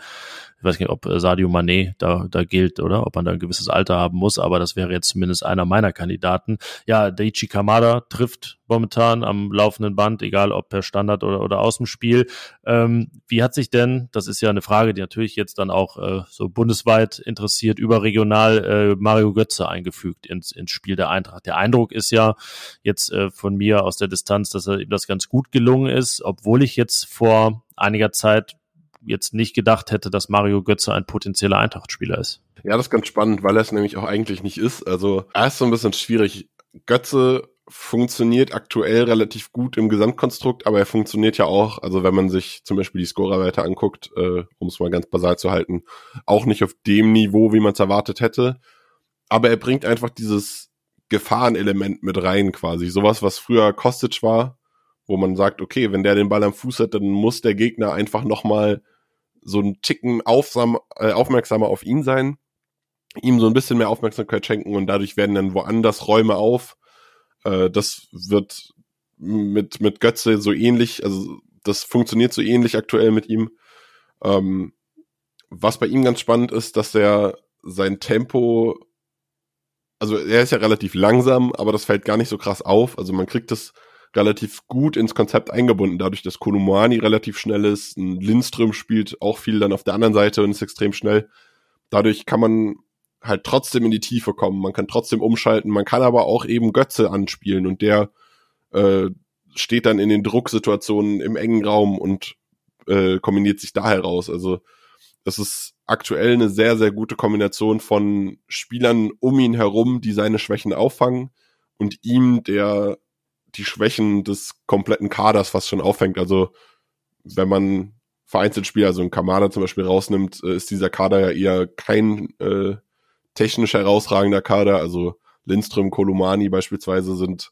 ich weiß nicht, ob äh, Sadio Mané da, da gilt, oder? Ob man da ein gewisses Alter haben muss, aber das wäre jetzt zumindest einer meiner Kandidaten. Ja, Daichi Kamada trifft momentan am laufenden Band, egal ob per Standard oder, oder aus dem Spiel. Ähm, wie hat sich denn, das ist ja eine Frage, die natürlich jetzt dann auch äh, so bundesweit interessiert, überregional äh, Mario Götze eingefügt ins, ins Spiel der Eintracht? Der Eindruck ist ja jetzt äh, von mir aus der Distanz, dass er ihm das ganz gut gelungen ist, obwohl ich jetzt vor einiger Zeit jetzt nicht gedacht hätte, dass Mario Götze ein potenzieller Eintracht-Spieler ist. Ja, das ist ganz spannend, weil er es nämlich auch eigentlich nicht ist. Also er ist so ein bisschen schwierig. Götze funktioniert aktuell relativ gut im Gesamtkonstrukt, aber er funktioniert ja auch, also wenn man sich zum Beispiel die Scorerwerte anguckt, äh, um es mal ganz basal zu halten, auch nicht auf dem Niveau, wie man es erwartet hätte. Aber er bringt einfach dieses Gefahrenelement mit rein quasi. Sowas, was früher Kostic war, wo man sagt, okay, wenn der den Ball am Fuß hat, dann muss der Gegner einfach nochmal so ein Ticken aufsam, äh, aufmerksamer auf ihn sein, ihm so ein bisschen mehr Aufmerksamkeit schenken und dadurch werden dann woanders Räume auf. Äh, das wird mit, mit Götze so ähnlich, also das funktioniert so ähnlich aktuell mit ihm. Ähm, was bei ihm ganz spannend ist, dass er sein Tempo, also er ist ja relativ langsam, aber das fällt gar nicht so krass auf. Also man kriegt das relativ gut ins Konzept eingebunden, dadurch, dass Kolumani relativ schnell ist. Ein Lindström spielt auch viel dann auf der anderen Seite und ist extrem schnell. Dadurch kann man halt trotzdem in die Tiefe kommen. Man kann trotzdem umschalten. Man kann aber auch eben Götze anspielen und der äh, steht dann in den Drucksituationen im engen Raum und äh, kombiniert sich da heraus. Also das ist aktuell eine sehr, sehr gute Kombination von Spielern um ihn herum, die seine Schwächen auffangen und ihm, der die Schwächen des kompletten Kaders fast schon auffängt. Also wenn man vereinzelt Spieler, also ein Kamada zum Beispiel rausnimmt, äh, ist dieser Kader ja eher kein äh, technisch herausragender Kader. Also Lindström, Kolumani beispielsweise sind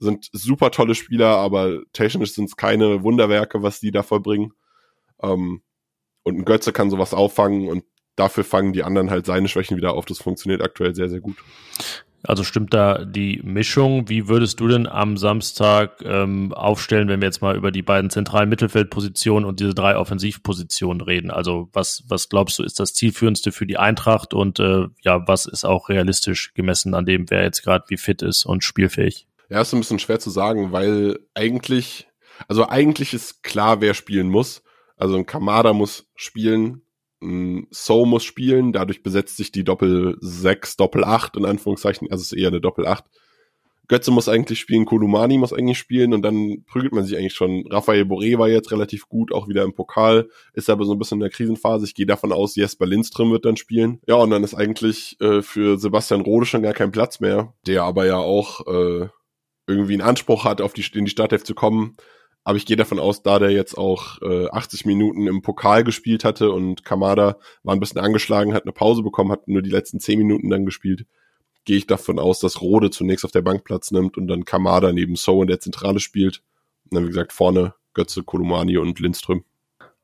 sind super tolle Spieler, aber technisch sind es keine Wunderwerke, was die da vollbringen. Ähm, und ein Götze kann sowas auffangen und dafür fangen die anderen halt seine Schwächen wieder auf. Das funktioniert aktuell sehr, sehr gut. Also stimmt da die Mischung? Wie würdest du denn am Samstag ähm, aufstellen, wenn wir jetzt mal über die beiden zentralen Mittelfeldpositionen und diese drei Offensivpositionen reden? Also was, was glaubst du, ist das zielführendste für die Eintracht und äh, ja, was ist auch realistisch gemessen an dem, wer jetzt gerade wie fit ist und spielfähig? Ja, ist ein bisschen schwer zu sagen, weil eigentlich, also eigentlich ist klar, wer spielen muss. Also ein Kamada muss spielen, So muss spielen, dadurch besetzt sich die Doppel 6, Doppel 8 in Anführungszeichen, also es ist eher eine Doppel 8. Götze muss eigentlich spielen, Kolumani muss eigentlich spielen und dann prügelt man sich eigentlich schon. Raphael Boré war jetzt relativ gut, auch wieder im Pokal, ist aber so ein bisschen in der Krisenphase. Ich gehe davon aus, Jesper Lindström wird dann spielen. Ja, und dann ist eigentlich äh, für Sebastian Rode schon gar kein Platz mehr, der aber ja auch äh, irgendwie einen Anspruch hat, auf die, in die Startelf zu kommen. Aber ich gehe davon aus, da der jetzt auch äh, 80 Minuten im Pokal gespielt hatte und Kamada war ein bisschen angeschlagen, hat eine Pause bekommen, hat nur die letzten 10 Minuten dann gespielt, gehe ich davon aus, dass Rode zunächst auf der Bank Platz nimmt und dann Kamada neben So in der Zentrale spielt. Und dann, wie gesagt, vorne Götze, Kolumani und Lindström.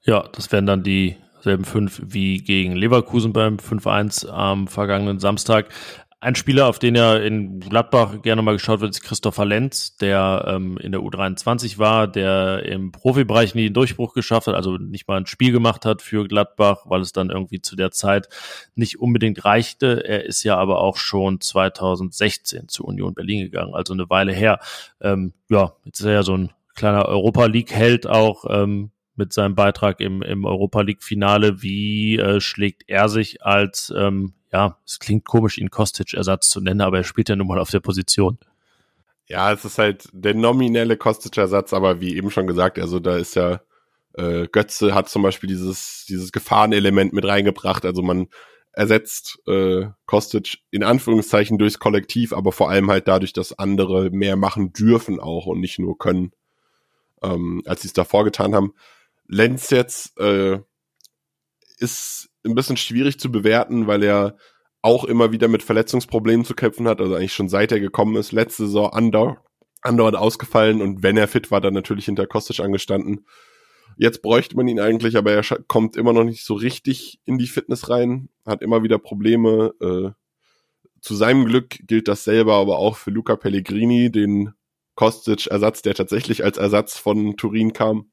Ja, das wären dann dieselben fünf wie gegen Leverkusen beim 5-1 am vergangenen Samstag. Ein Spieler, auf den ja in Gladbach gerne mal geschaut wird, ist Christopher Lenz, der ähm, in der U23 war, der im Profibereich nie einen Durchbruch geschafft hat, also nicht mal ein Spiel gemacht hat für Gladbach, weil es dann irgendwie zu der Zeit nicht unbedingt reichte. Er ist ja aber auch schon 2016 zu Union Berlin gegangen, also eine Weile her. Ähm, ja, jetzt ist er ja so ein kleiner Europa League-Held auch. Ähm, mit seinem Beitrag im, im Europa League-Finale. Wie äh, schlägt er sich als ähm, ja, es klingt komisch, ihn Kostic-Ersatz zu nennen, aber er spielt ja nun mal auf der Position. Ja, es ist halt der nominelle Kostic-Ersatz, aber wie eben schon gesagt, also da ist ja äh, Götze hat zum Beispiel dieses, dieses Gefahrenelement mit reingebracht. Also man ersetzt äh, Kostic in Anführungszeichen durchs Kollektiv, aber vor allem halt dadurch, dass andere mehr machen dürfen auch und nicht nur können, ähm, als sie es davor getan haben. Lenz jetzt äh, ist ein bisschen schwierig zu bewerten, weil er auch immer wieder mit Verletzungsproblemen zu kämpfen hat, also eigentlich schon seit er gekommen ist. Letzte Saison andauernd, andauernd ausgefallen und wenn er fit war, dann natürlich hinter Kostic angestanden. Jetzt bräuchte man ihn eigentlich, aber er kommt immer noch nicht so richtig in die Fitness rein, hat immer wieder Probleme. Äh, zu seinem Glück gilt das selber aber auch für Luca Pellegrini, den Kostic-Ersatz, der tatsächlich als Ersatz von Turin kam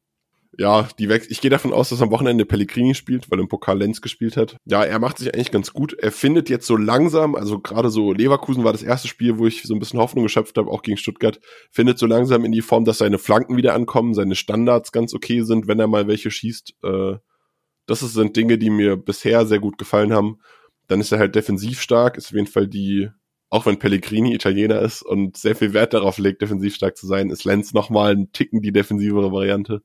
ja, die Wechsel. Ich gehe davon aus, dass am Wochenende Pellegrini spielt, weil im Pokal Lenz gespielt hat. Ja, er macht sich eigentlich ganz gut. Er findet jetzt so langsam, also gerade so Leverkusen war das erste Spiel, wo ich so ein bisschen Hoffnung geschöpft habe, auch gegen Stuttgart, findet so langsam in die Form, dass seine Flanken wieder ankommen, seine Standards ganz okay sind, wenn er mal welche schießt. Äh, das sind Dinge, die mir bisher sehr gut gefallen haben. Dann ist er halt defensiv stark, ist auf jeden Fall die, auch wenn Pellegrini Italiener ist und sehr viel Wert darauf legt, defensiv stark zu sein, ist Lenz nochmal ein Ticken die defensivere Variante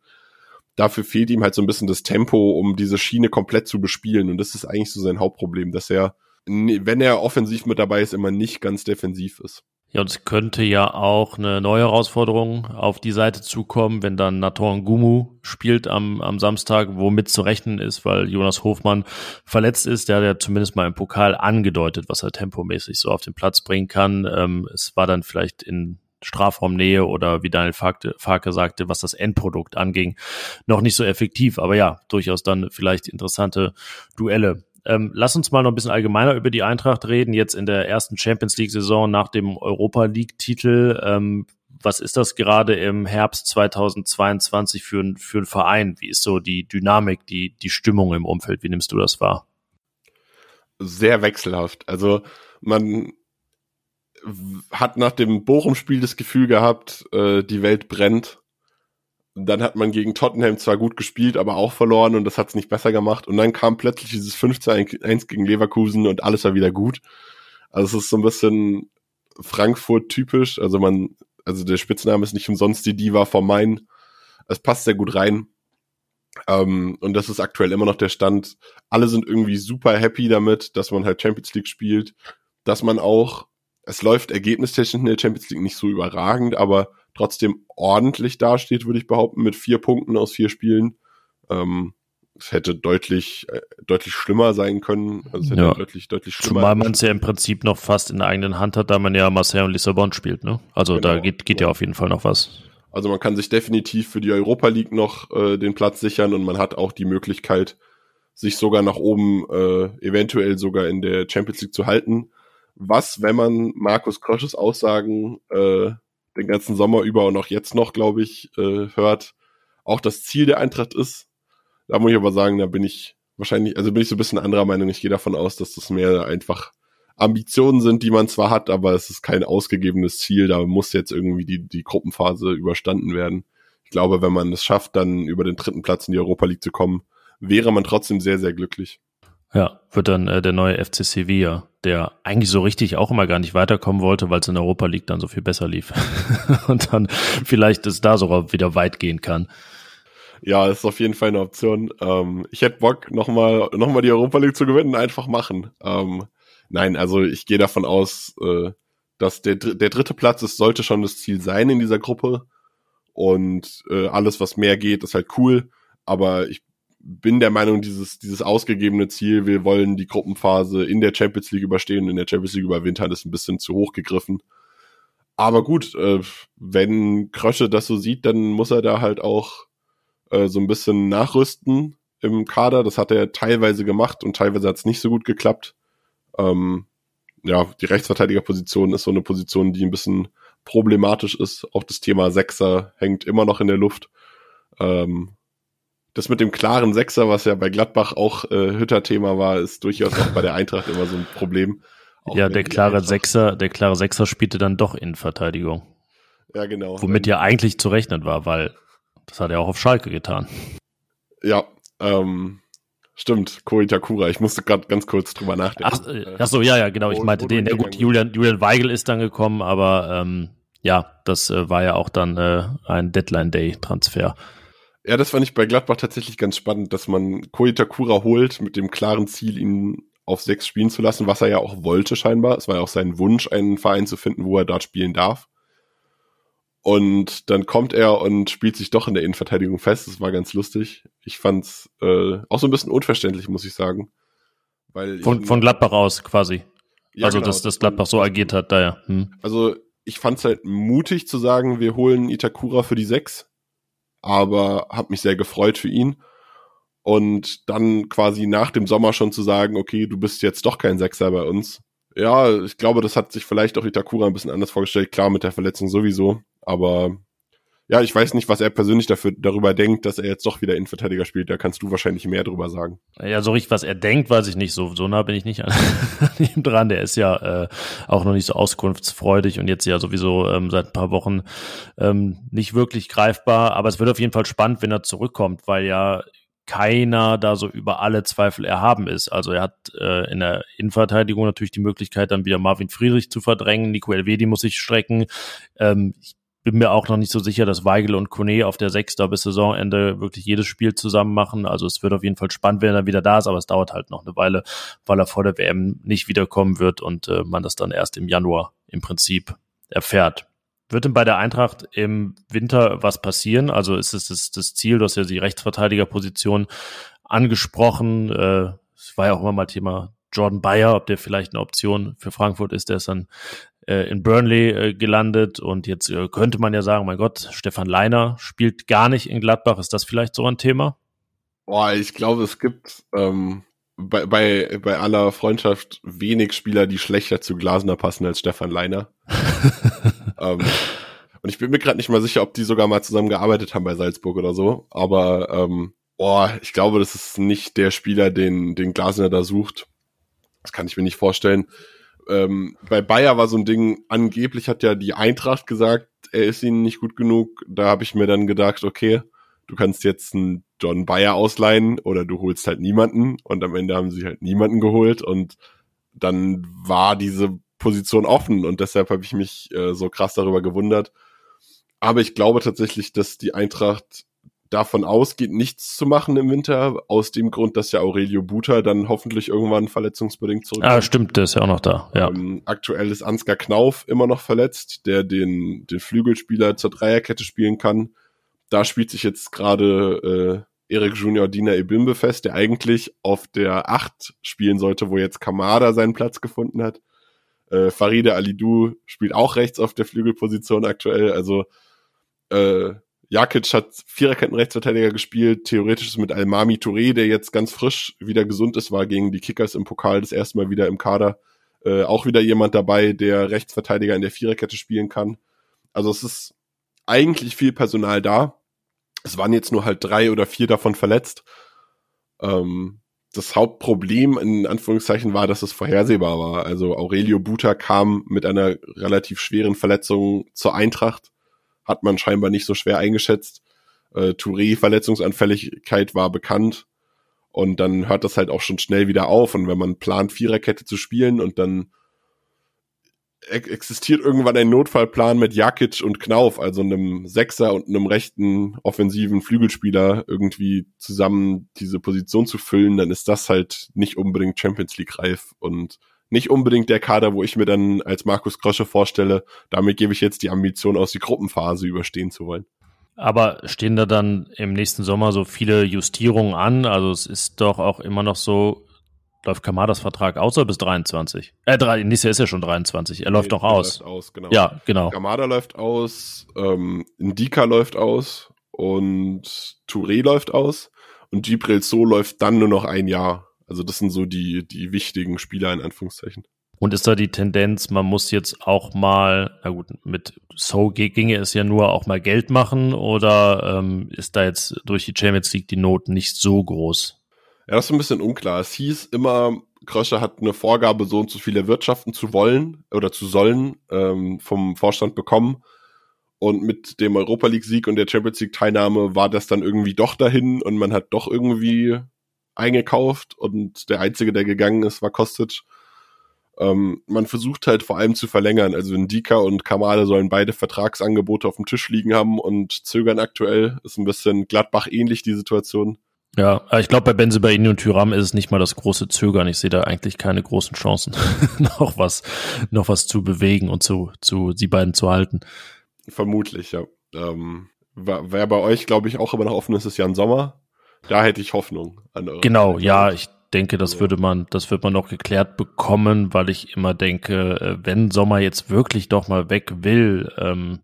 dafür fehlt ihm halt so ein bisschen das Tempo, um diese Schiene komplett zu bespielen. Und das ist eigentlich so sein Hauptproblem, dass er, wenn er offensiv mit dabei ist, immer nicht ganz defensiv ist. Ja, und es könnte ja auch eine neue Herausforderung auf die Seite zukommen, wenn dann Nator Gumu spielt am, am Samstag, womit zu rechnen ist, weil Jonas Hofmann verletzt ist. Der hat ja zumindest mal im Pokal angedeutet, was er tempomäßig so auf den Platz bringen kann. Ähm, es war dann vielleicht in Strafraumnähe oder wie Daniel Farke sagte, was das Endprodukt anging, noch nicht so effektiv. Aber ja, durchaus dann vielleicht interessante Duelle. Ähm, lass uns mal noch ein bisschen allgemeiner über die Eintracht reden. Jetzt in der ersten Champions League-Saison nach dem Europa League-Titel. Ähm, was ist das gerade im Herbst 2022 für, für ein Verein? Wie ist so die Dynamik, die, die Stimmung im Umfeld? Wie nimmst du das wahr? Sehr wechselhaft. Also man hat nach dem Bochum-Spiel das Gefühl gehabt, äh, die Welt brennt. Dann hat man gegen Tottenham zwar gut gespielt, aber auch verloren und das hat es nicht besser gemacht. Und dann kam plötzlich dieses 15-1 gegen Leverkusen und alles war wieder gut. Also es ist so ein bisschen Frankfurt typisch. Also man, also der Spitzname ist nicht umsonst die Diva vom Main. Es passt sehr gut rein. Ähm, und das ist aktuell immer noch der Stand. Alle sind irgendwie super happy damit, dass man halt Champions League spielt, dass man auch es läuft ergebnistechnisch in der Champions League nicht so überragend, aber trotzdem ordentlich dasteht, würde ich behaupten, mit vier Punkten aus vier Spielen. Ähm, es hätte deutlich, äh, deutlich schlimmer sein können. Also es hätte ja. deutlich, deutlich schlimmer. Zumal man es ja im Prinzip noch fast in der eigenen Hand hat, da man ja Marseille und Lissabon spielt, ne? Also genau. da geht, geht ja auf jeden Fall noch was. Also man kann sich definitiv für die Europa League noch äh, den Platz sichern und man hat auch die Möglichkeit, sich sogar nach oben äh, eventuell sogar in der Champions League zu halten was, wenn man Markus Krosches Aussagen äh, den ganzen Sommer über und auch jetzt noch, glaube ich, äh, hört, auch das Ziel der Eintracht ist. Da muss ich aber sagen, da bin ich wahrscheinlich, also bin ich so ein bisschen anderer Meinung. Ich gehe davon aus, dass das mehr einfach Ambitionen sind, die man zwar hat, aber es ist kein ausgegebenes Ziel. Da muss jetzt irgendwie die, die Gruppenphase überstanden werden. Ich glaube, wenn man es schafft, dann über den dritten Platz in die Europa League zu kommen, wäre man trotzdem sehr, sehr glücklich. Ja, wird dann äh, der neue FC Sevilla, der eigentlich so richtig auch immer gar nicht weiterkommen wollte, weil es in Europa League dann so viel besser lief. Und dann vielleicht es da sogar wieder weit gehen kann. Ja, ist auf jeden Fall eine Option. Ähm, ich hätte Bock, nochmal noch mal die Europa League zu gewinnen, einfach machen. Ähm, nein, also ich gehe davon aus, äh, dass der, der dritte Platz ist, sollte schon das Ziel sein in dieser Gruppe. und äh, alles, was mehr geht, ist halt cool. Aber ich bin der Meinung, dieses, dieses ausgegebene Ziel, wir wollen die Gruppenphase in der Champions League überstehen und in der Champions League überwintern, ist ein bisschen zu hoch gegriffen. Aber gut, äh, wenn Krösche das so sieht, dann muss er da halt auch äh, so ein bisschen nachrüsten im Kader. Das hat er teilweise gemacht und teilweise hat es nicht so gut geklappt. Ähm, ja, die Rechtsverteidigerposition ist so eine Position, die ein bisschen problematisch ist. Auch das Thema Sechser hängt immer noch in der Luft. Ähm, das mit dem klaren Sechser, was ja bei Gladbach auch äh, Hütter-Thema war, ist durchaus auch bei der Eintracht immer so ein Problem. Auch ja, der klare Sechser, der klare Sechser spielte dann doch in Verteidigung. Ja, genau. Womit ja eigentlich zu rechnen war, weil das hat er auch auf Schalke getan. Ja, ähm, stimmt, Koitakura. Ich musste gerade ganz kurz drüber nachdenken. Ach, äh, ach so, ja, ja, genau. Ich meinte den. Ja gut, Julian, Julian Weigel ist dann gekommen, aber ähm, ja, das äh, war ja auch dann äh, ein Deadline-Day-Transfer. Ja, das fand ich bei Gladbach tatsächlich ganz spannend, dass man Koitakura holt mit dem klaren Ziel, ihn auf sechs spielen zu lassen, was er ja auch wollte scheinbar. Es war ja auch sein Wunsch, einen Verein zu finden, wo er dort spielen darf. Und dann kommt er und spielt sich doch in der Innenverteidigung fest. Das war ganz lustig. Ich fand's äh, auch so ein bisschen unverständlich, muss ich sagen. Weil von, von Gladbach aus quasi. Ja, also, genau, dass das Gladbach so agiert hat, da ja. Hm. Also, ich fand's halt mutig zu sagen, wir holen Itakura für die sechs, aber hab mich sehr gefreut für ihn. Und dann quasi nach dem Sommer schon zu sagen, okay, du bist jetzt doch kein Sechser bei uns. Ja, ich glaube, das hat sich vielleicht auch Itakura ein bisschen anders vorgestellt. Klar, mit der Verletzung sowieso. Aber ja, ich weiß nicht, was er persönlich dafür, darüber denkt, dass er jetzt doch wieder Innenverteidiger spielt. Da kannst du wahrscheinlich mehr drüber sagen. Ja, so richtig, was er denkt, weiß ich nicht. So, so nah bin ich nicht an ihm dran. Der ist ja äh, auch noch nicht so auskunftsfreudig und jetzt ja sowieso ähm, seit ein paar Wochen ähm, nicht wirklich greifbar. Aber es wird auf jeden Fall spannend, wenn er zurückkommt, weil ja keiner da so über alle Zweifel erhaben ist. Also er hat äh, in der Innenverteidigung natürlich die Möglichkeit, dann wieder Marvin Friedrich zu verdrängen. Nico Elvedi muss sich strecken. Ähm, ich bin mir auch noch nicht so sicher, dass Weigel und Kone auf der Sechster bis Saisonende wirklich jedes Spiel zusammen machen. Also es wird auf jeden Fall spannend, wenn er wieder da ist, aber es dauert halt noch eine Weile, weil er vor der WM nicht wiederkommen wird und äh, man das dann erst im Januar im Prinzip erfährt. Wird denn bei der Eintracht im Winter was passieren? Also ist es das, das Ziel, du hast ja die Rechtsverteidigerposition angesprochen. Äh, es war ja auch immer mal Thema Jordan Bayer, ob der vielleicht eine Option für Frankfurt ist, der ist dann äh, in Burnley äh, gelandet und jetzt äh, könnte man ja sagen, mein Gott, Stefan Leiner spielt gar nicht in Gladbach. Ist das vielleicht so ein Thema? Boah, ich glaube, es gibt ähm, bei, bei, bei aller Freundschaft wenig Spieler, die schlechter zu Glasner passen als Stefan Leiner. ähm, und ich bin mir gerade nicht mal sicher, ob die sogar mal zusammen gearbeitet haben bei Salzburg oder so. Aber ähm, boah, ich glaube, das ist nicht der Spieler, den, den Glasner da sucht. Das kann ich mir nicht vorstellen ähm, bei Bayer war so ein Ding, angeblich hat ja die Eintracht gesagt, er ist ihnen nicht gut genug. Da habe ich mir dann gedacht, okay, du kannst jetzt einen John Bayer ausleihen oder du holst halt niemanden. Und am Ende haben sie halt niemanden geholt und dann war diese Position offen und deshalb habe ich mich äh, so krass darüber gewundert. Aber ich glaube tatsächlich, dass die Eintracht davon ausgeht, nichts zu machen im Winter, aus dem Grund, dass ja Aurelio Buta dann hoffentlich irgendwann verletzungsbedingt zurückkommt. Ah, stimmt, der ist ja auch noch da, ja. Ähm, aktuell ist Ansgar Knauf immer noch verletzt, der den, den Flügelspieler zur Dreierkette spielen kann. Da spielt sich jetzt gerade äh, Erik Junior Dina Ebimbe fest, der eigentlich auf der Acht spielen sollte, wo jetzt Kamada seinen Platz gefunden hat. Äh, Faride Alidou spielt auch rechts auf der Flügelposition aktuell, also äh, Jakic hat Viererketten-Rechtsverteidiger gespielt. Theoretisch mit Almami Touré, der jetzt ganz frisch wieder gesund ist, war gegen die Kickers im Pokal das erste Mal wieder im Kader. Äh, auch wieder jemand dabei, der Rechtsverteidiger in der Viererkette spielen kann. Also es ist eigentlich viel Personal da. Es waren jetzt nur halt drei oder vier davon verletzt. Ähm, das Hauptproblem in Anführungszeichen war, dass es vorhersehbar war. Also Aurelio Buta kam mit einer relativ schweren Verletzung zur Eintracht hat man scheinbar nicht so schwer eingeschätzt. Äh, Touré Verletzungsanfälligkeit war bekannt. Und dann hört das halt auch schon schnell wieder auf. Und wenn man plant Viererkette zu spielen und dann existiert irgendwann ein Notfallplan mit Jakic und Knauf, also einem Sechser und einem rechten offensiven Flügelspieler irgendwie zusammen diese Position zu füllen, dann ist das halt nicht unbedingt Champions League reif. Und nicht unbedingt der Kader, wo ich mir dann als Markus Krosche vorstelle, damit gebe ich jetzt die Ambition aus, die Gruppenphase überstehen zu wollen. Aber stehen da dann im nächsten Sommer so viele Justierungen an? Also es ist doch auch immer noch so, läuft Kamadas Vertrag aus oder bis 23? Äh, drei, nächstes Jahr ist ja schon 23. Er läuft doch aus. Läuft aus genau. Ja, genau. Kamada läuft aus, ähm, Ndika läuft aus und Touré läuft aus und Gibril So läuft dann nur noch ein Jahr. Also das sind so die, die wichtigen Spieler in Anführungszeichen. Und ist da die Tendenz, man muss jetzt auch mal, na gut, mit So ginge es ja nur auch mal Geld machen oder ähm, ist da jetzt durch die Champions League die Not nicht so groß? Ja, das ist ein bisschen unklar. Es hieß immer, Krösche hat eine Vorgabe, so und so viele wirtschaften zu wollen oder zu sollen, ähm, vom Vorstand bekommen. Und mit dem Europa League-Sieg und der Champions League-Teilnahme war das dann irgendwie doch dahin und man hat doch irgendwie eingekauft und der Einzige, der gegangen ist, war Kostic. Ähm, man versucht halt vor allem zu verlängern. Also Ndika und Kamade sollen beide Vertragsangebote auf dem Tisch liegen haben und zögern aktuell. Ist ein bisschen Gladbach ähnlich die Situation. Ja, ich glaube, bei Benzebaini und Tyram ist es nicht mal das große Zögern. Ich sehe da eigentlich keine großen Chancen, noch was, noch was zu bewegen und zu, zu, die beiden zu halten. Vermutlich, ja. Ähm, wer bei euch, glaube ich, auch immer noch offen ist, ist Jan Sommer. Da hätte ich Hoffnung an eure Genau, Seite. ja, ich denke, das würde man, das wird man noch geklärt bekommen, weil ich immer denke, äh, wenn Sommer jetzt wirklich doch mal weg will, ähm,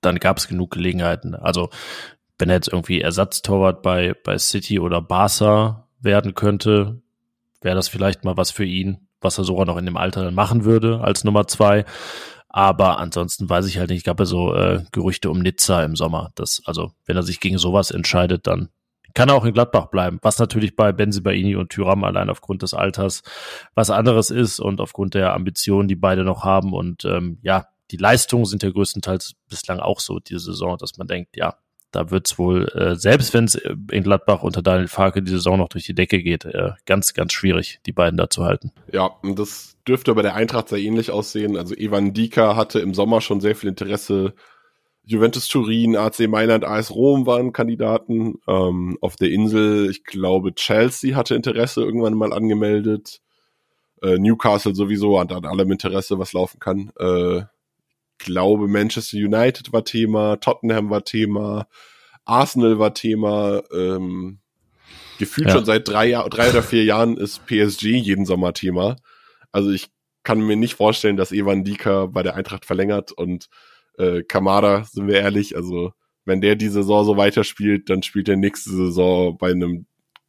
dann gab es genug Gelegenheiten. Also wenn er jetzt irgendwie Ersatztorwart bei, bei City oder Barca werden könnte, wäre das vielleicht mal was für ihn, was er sogar noch in dem Alter dann machen würde als Nummer zwei. Aber ansonsten weiß ich halt nicht, ich gab ja so äh, Gerüchte um Nizza im Sommer. Das, also, wenn er sich gegen sowas entscheidet, dann kann auch in Gladbach bleiben, was natürlich bei Benzibaini und Tyram allein aufgrund des Alters was anderes ist und aufgrund der Ambitionen, die beide noch haben. Und ähm, ja, die Leistungen sind ja größtenteils bislang auch so diese Saison, dass man denkt, ja, da wird's wohl, äh, selbst wenn es in Gladbach unter Daniel Farke die Saison noch durch die Decke geht, äh, ganz, ganz schwierig, die beiden da zu halten. Ja, und das dürfte bei der Eintracht sehr ähnlich aussehen. Also Evan Dika hatte im Sommer schon sehr viel Interesse, Juventus Turin, AC Mailand, AS Rom waren Kandidaten. Ähm, auf der Insel, ich glaube, Chelsea hatte Interesse irgendwann mal angemeldet. Äh, Newcastle sowieso hat an allem Interesse, was laufen kann. Äh, glaube, Manchester United war Thema, Tottenham war Thema, Arsenal war Thema. Ähm, gefühlt ja. schon seit drei, Jahr, drei oder vier Jahren ist PSG jeden Sommer Thema. Also ich kann mir nicht vorstellen, dass Evan Dika bei der Eintracht verlängert und äh, Kamada, sind wir ehrlich, also wenn der die Saison so weiterspielt, dann spielt er nächste Saison bei einem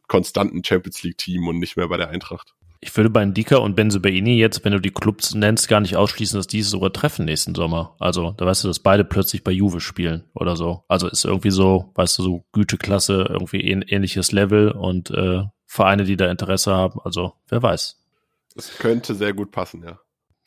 konstanten Champions League Team und nicht mehr bei der Eintracht. Ich würde bei Ndika und Benzobaini jetzt, wenn du die Clubs nennst, gar nicht ausschließen, dass diese sogar treffen nächsten Sommer. Also, da weißt du, dass beide plötzlich bei Juve spielen oder so. Also ist irgendwie so, weißt du, so Güteklasse, irgendwie ähnliches Level und äh, Vereine, die da Interesse haben. Also, wer weiß. Es könnte sehr gut passen, ja.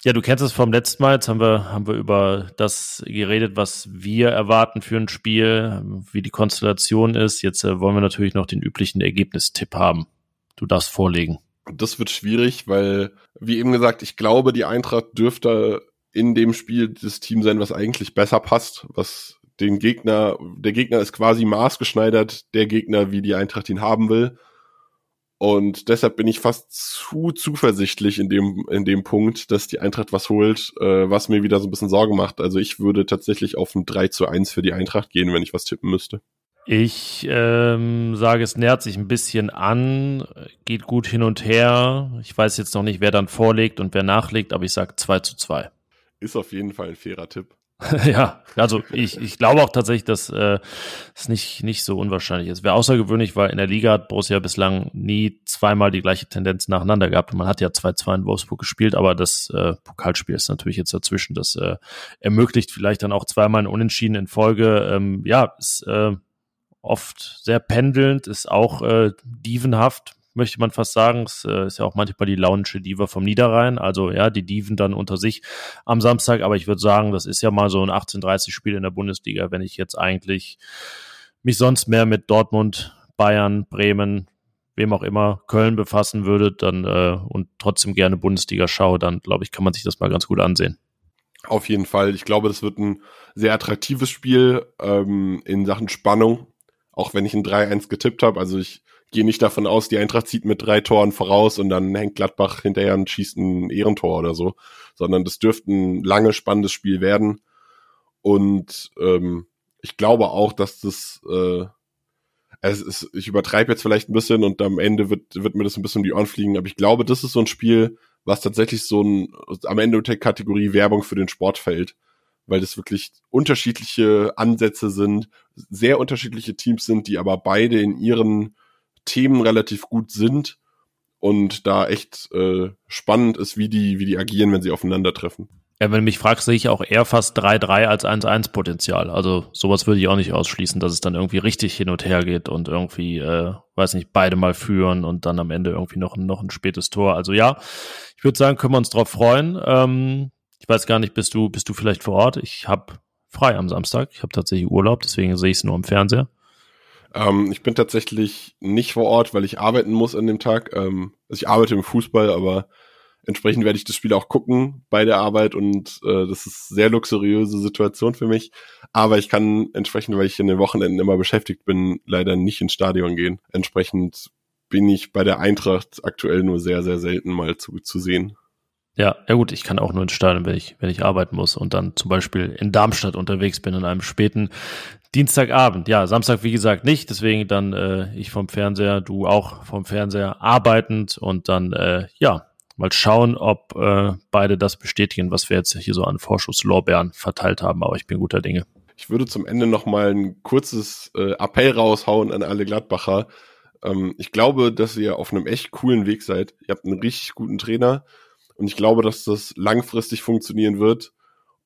Ja, du kennst es vom letzten Mal. Jetzt haben wir, haben wir über das geredet, was wir erwarten für ein Spiel, wie die Konstellation ist. Jetzt äh, wollen wir natürlich noch den üblichen Ergebnistipp haben. Du darfst vorlegen. Das wird schwierig, weil, wie eben gesagt, ich glaube, die Eintracht dürfte in dem Spiel das Team sein, was eigentlich besser passt, was den Gegner, der Gegner ist quasi maßgeschneidert, der Gegner, wie die Eintracht ihn haben will. Und deshalb bin ich fast zu zuversichtlich in dem, in dem Punkt, dass die Eintracht was holt, äh, was mir wieder so ein bisschen Sorgen macht. Also ich würde tatsächlich auf ein 3 zu 1 für die Eintracht gehen, wenn ich was tippen müsste. Ich ähm, sage, es nähert sich ein bisschen an, geht gut hin und her. Ich weiß jetzt noch nicht, wer dann vorlegt und wer nachlegt, aber ich sage 2 zu 2. Ist auf jeden Fall ein fairer Tipp. ja, also ich, ich glaube auch tatsächlich, dass äh, es nicht, nicht so unwahrscheinlich ist. Wäre außergewöhnlich, weil in der Liga hat Borussia bislang nie zweimal die gleiche Tendenz nacheinander gehabt. Man hat ja 2-2 in Wolfsburg gespielt, aber das äh, Pokalspiel ist natürlich jetzt dazwischen. Das äh, ermöglicht vielleicht dann auch zweimal ein Unentschieden in Folge. Ähm, ja, ist äh, oft sehr pendelnd, ist auch äh, dievenhaft möchte man fast sagen. Es äh, ist ja auch manchmal die launische Diva vom Niederrhein. Also ja, die Diven dann unter sich am Samstag. Aber ich würde sagen, das ist ja mal so ein 18:30-Spiel in der Bundesliga, wenn ich jetzt eigentlich mich sonst mehr mit Dortmund, Bayern, Bremen, wem auch immer, Köln befassen würde, dann äh, und trotzdem gerne Bundesliga schaue, dann glaube ich, kann man sich das mal ganz gut ansehen. Auf jeden Fall. Ich glaube, das wird ein sehr attraktives Spiel ähm, in Sachen Spannung. Auch wenn ich ein 3-1 getippt habe. Also ich gehe nicht davon aus, die Eintracht zieht mit drei Toren voraus und dann hängt Gladbach hinterher und schießt ein Ehrentor oder so, sondern das dürfte ein lange spannendes Spiel werden. Und ähm, ich glaube auch, dass das, äh, es ist, ich übertreibe jetzt vielleicht ein bisschen und am Ende wird, wird mir das ein bisschen um die Ohren fliegen, aber ich glaube, das ist so ein Spiel, was tatsächlich so ein, am Ende der Kategorie Werbung für den Sport fällt, weil das wirklich unterschiedliche Ansätze sind, sehr unterschiedliche Teams sind, die aber beide in ihren Themen relativ gut sind und da echt äh, spannend ist, wie die, wie die agieren, wenn sie aufeinandertreffen. Ja, wenn du mich fragst, sehe ich auch eher fast 3-3 als 1-1 Potenzial. Also sowas würde ich auch nicht ausschließen, dass es dann irgendwie richtig hin und her geht und irgendwie, äh, weiß nicht, beide mal führen und dann am Ende irgendwie noch, noch ein spätes Tor. Also ja, ich würde sagen, können wir uns drauf freuen. Ähm, ich weiß gar nicht, bist du, bist du vielleicht vor Ort? Ich habe frei am Samstag. Ich habe tatsächlich Urlaub, deswegen sehe ich es nur im Fernseher. Ähm, ich bin tatsächlich nicht vor Ort, weil ich arbeiten muss an dem Tag. Ähm, also ich arbeite im Fußball, aber Entsprechend werde ich das Spiel auch gucken bei der Arbeit und äh, das ist sehr luxuriöse Situation für mich. Aber ich kann entsprechend, weil ich in den Wochenenden immer beschäftigt bin, leider nicht ins Stadion gehen. Entsprechend bin ich bei der Eintracht aktuell nur sehr, sehr selten mal zu, zu sehen. Ja, ja gut, ich kann auch nur ins Stadion, wenn ich, wenn ich arbeiten muss und dann zum Beispiel in Darmstadt unterwegs bin an einem späten Dienstagabend. Ja, Samstag wie gesagt nicht, deswegen dann äh, ich vom Fernseher, du auch vom Fernseher arbeitend und dann äh, ja Mal schauen, ob äh, beide das bestätigen, was wir jetzt hier so an Vorschusslorbeeren verteilt haben. Aber ich bin guter Dinge. Ich würde zum Ende noch mal ein kurzes äh, Appell raushauen an alle Gladbacher. Ähm, ich glaube, dass ihr auf einem echt coolen Weg seid. Ihr habt einen richtig guten Trainer und ich glaube, dass das langfristig funktionieren wird.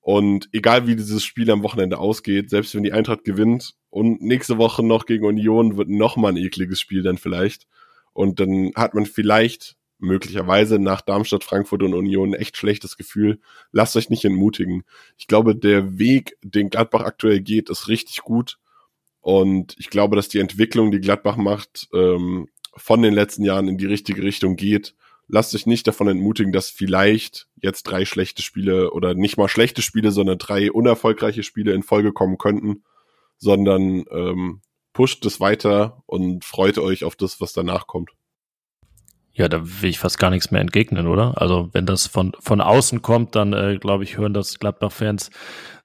Und egal wie dieses Spiel am Wochenende ausgeht, selbst wenn die Eintracht gewinnt und nächste Woche noch gegen Union wird noch mal ein ekliges Spiel dann vielleicht. Und dann hat man vielleicht möglicherweise nach Darmstadt, Frankfurt und Union echt schlechtes Gefühl. Lasst euch nicht entmutigen. Ich glaube, der Weg, den Gladbach aktuell geht, ist richtig gut. Und ich glaube, dass die Entwicklung, die Gladbach macht, ähm, von den letzten Jahren in die richtige Richtung geht. Lasst euch nicht davon entmutigen, dass vielleicht jetzt drei schlechte Spiele oder nicht mal schlechte Spiele, sondern drei unerfolgreiche Spiele in Folge kommen könnten, sondern ähm, pusht es weiter und freut euch auf das, was danach kommt. Ja, da will ich fast gar nichts mehr entgegnen, oder? Also wenn das von, von außen kommt, dann äh, glaube ich, hören das Gladbach-Fans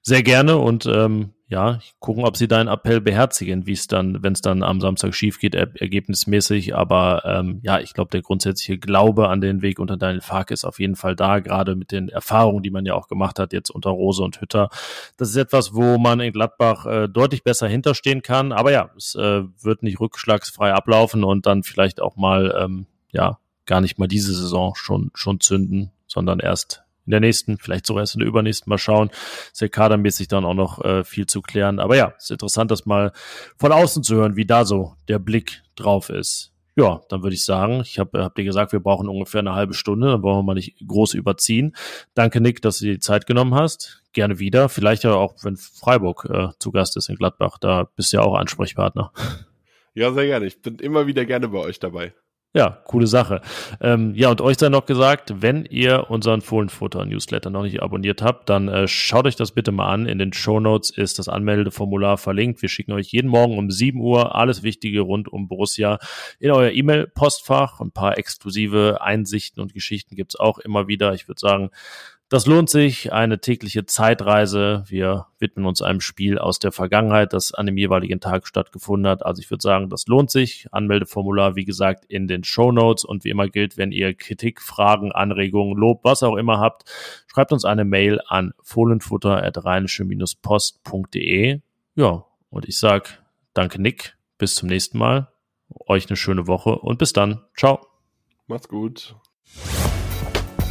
sehr gerne und ähm, ja, gucken, ob sie deinen Appell beherzigen, wie es dann, wenn es dann am Samstag schief geht, er ergebnismäßig. Aber ähm, ja, ich glaube, der grundsätzliche Glaube an den Weg unter Daniel Fark ist auf jeden Fall da, gerade mit den Erfahrungen, die man ja auch gemacht hat, jetzt unter Rose und Hütter. Das ist etwas, wo man in Gladbach äh, deutlich besser hinterstehen kann. Aber ja, es äh, wird nicht rückschlagsfrei ablaufen und dann vielleicht auch mal ähm, ja, gar nicht mal diese Saison schon, schon zünden, sondern erst in der nächsten, vielleicht sogar erst in der übernächsten mal schauen. Ja kadermäßig dann auch noch äh, viel zu klären. Aber ja, ist interessant, das mal von außen zu hören, wie da so der Blick drauf ist. Ja, dann würde ich sagen, ich habe hab dir gesagt, wir brauchen ungefähr eine halbe Stunde, dann wollen wir mal nicht groß überziehen. Danke, Nick, dass du dir die Zeit genommen hast. Gerne wieder. Vielleicht ja auch, wenn Freiburg äh, zu Gast ist in Gladbach. Da bist du ja auch Ansprechpartner. Ja, sehr gerne. Ich bin immer wieder gerne bei euch dabei. Ja, coole Sache. Ähm, ja, und euch sei noch gesagt, wenn ihr unseren Fohlenfutter-Newsletter noch nicht abonniert habt, dann äh, schaut euch das bitte mal an. In den Show Notes ist das Anmeldeformular verlinkt. Wir schicken euch jeden Morgen um 7 Uhr alles Wichtige rund um Borussia in euer E-Mail-Postfach. Ein paar exklusive Einsichten und Geschichten gibt's auch immer wieder. Ich würde sagen, das lohnt sich, eine tägliche Zeitreise. Wir widmen uns einem Spiel aus der Vergangenheit, das an dem jeweiligen Tag stattgefunden hat. Also ich würde sagen, das lohnt sich. Anmeldeformular, wie gesagt, in den Show Notes. Und wie immer gilt, wenn ihr Kritik, Fragen, Anregungen, Lob, was auch immer habt, schreibt uns eine Mail an fohlenfutter.rheinische-post.de. Ja, und ich sag danke Nick, bis zum nächsten Mal. Euch eine schöne Woche und bis dann. Ciao. Macht's gut.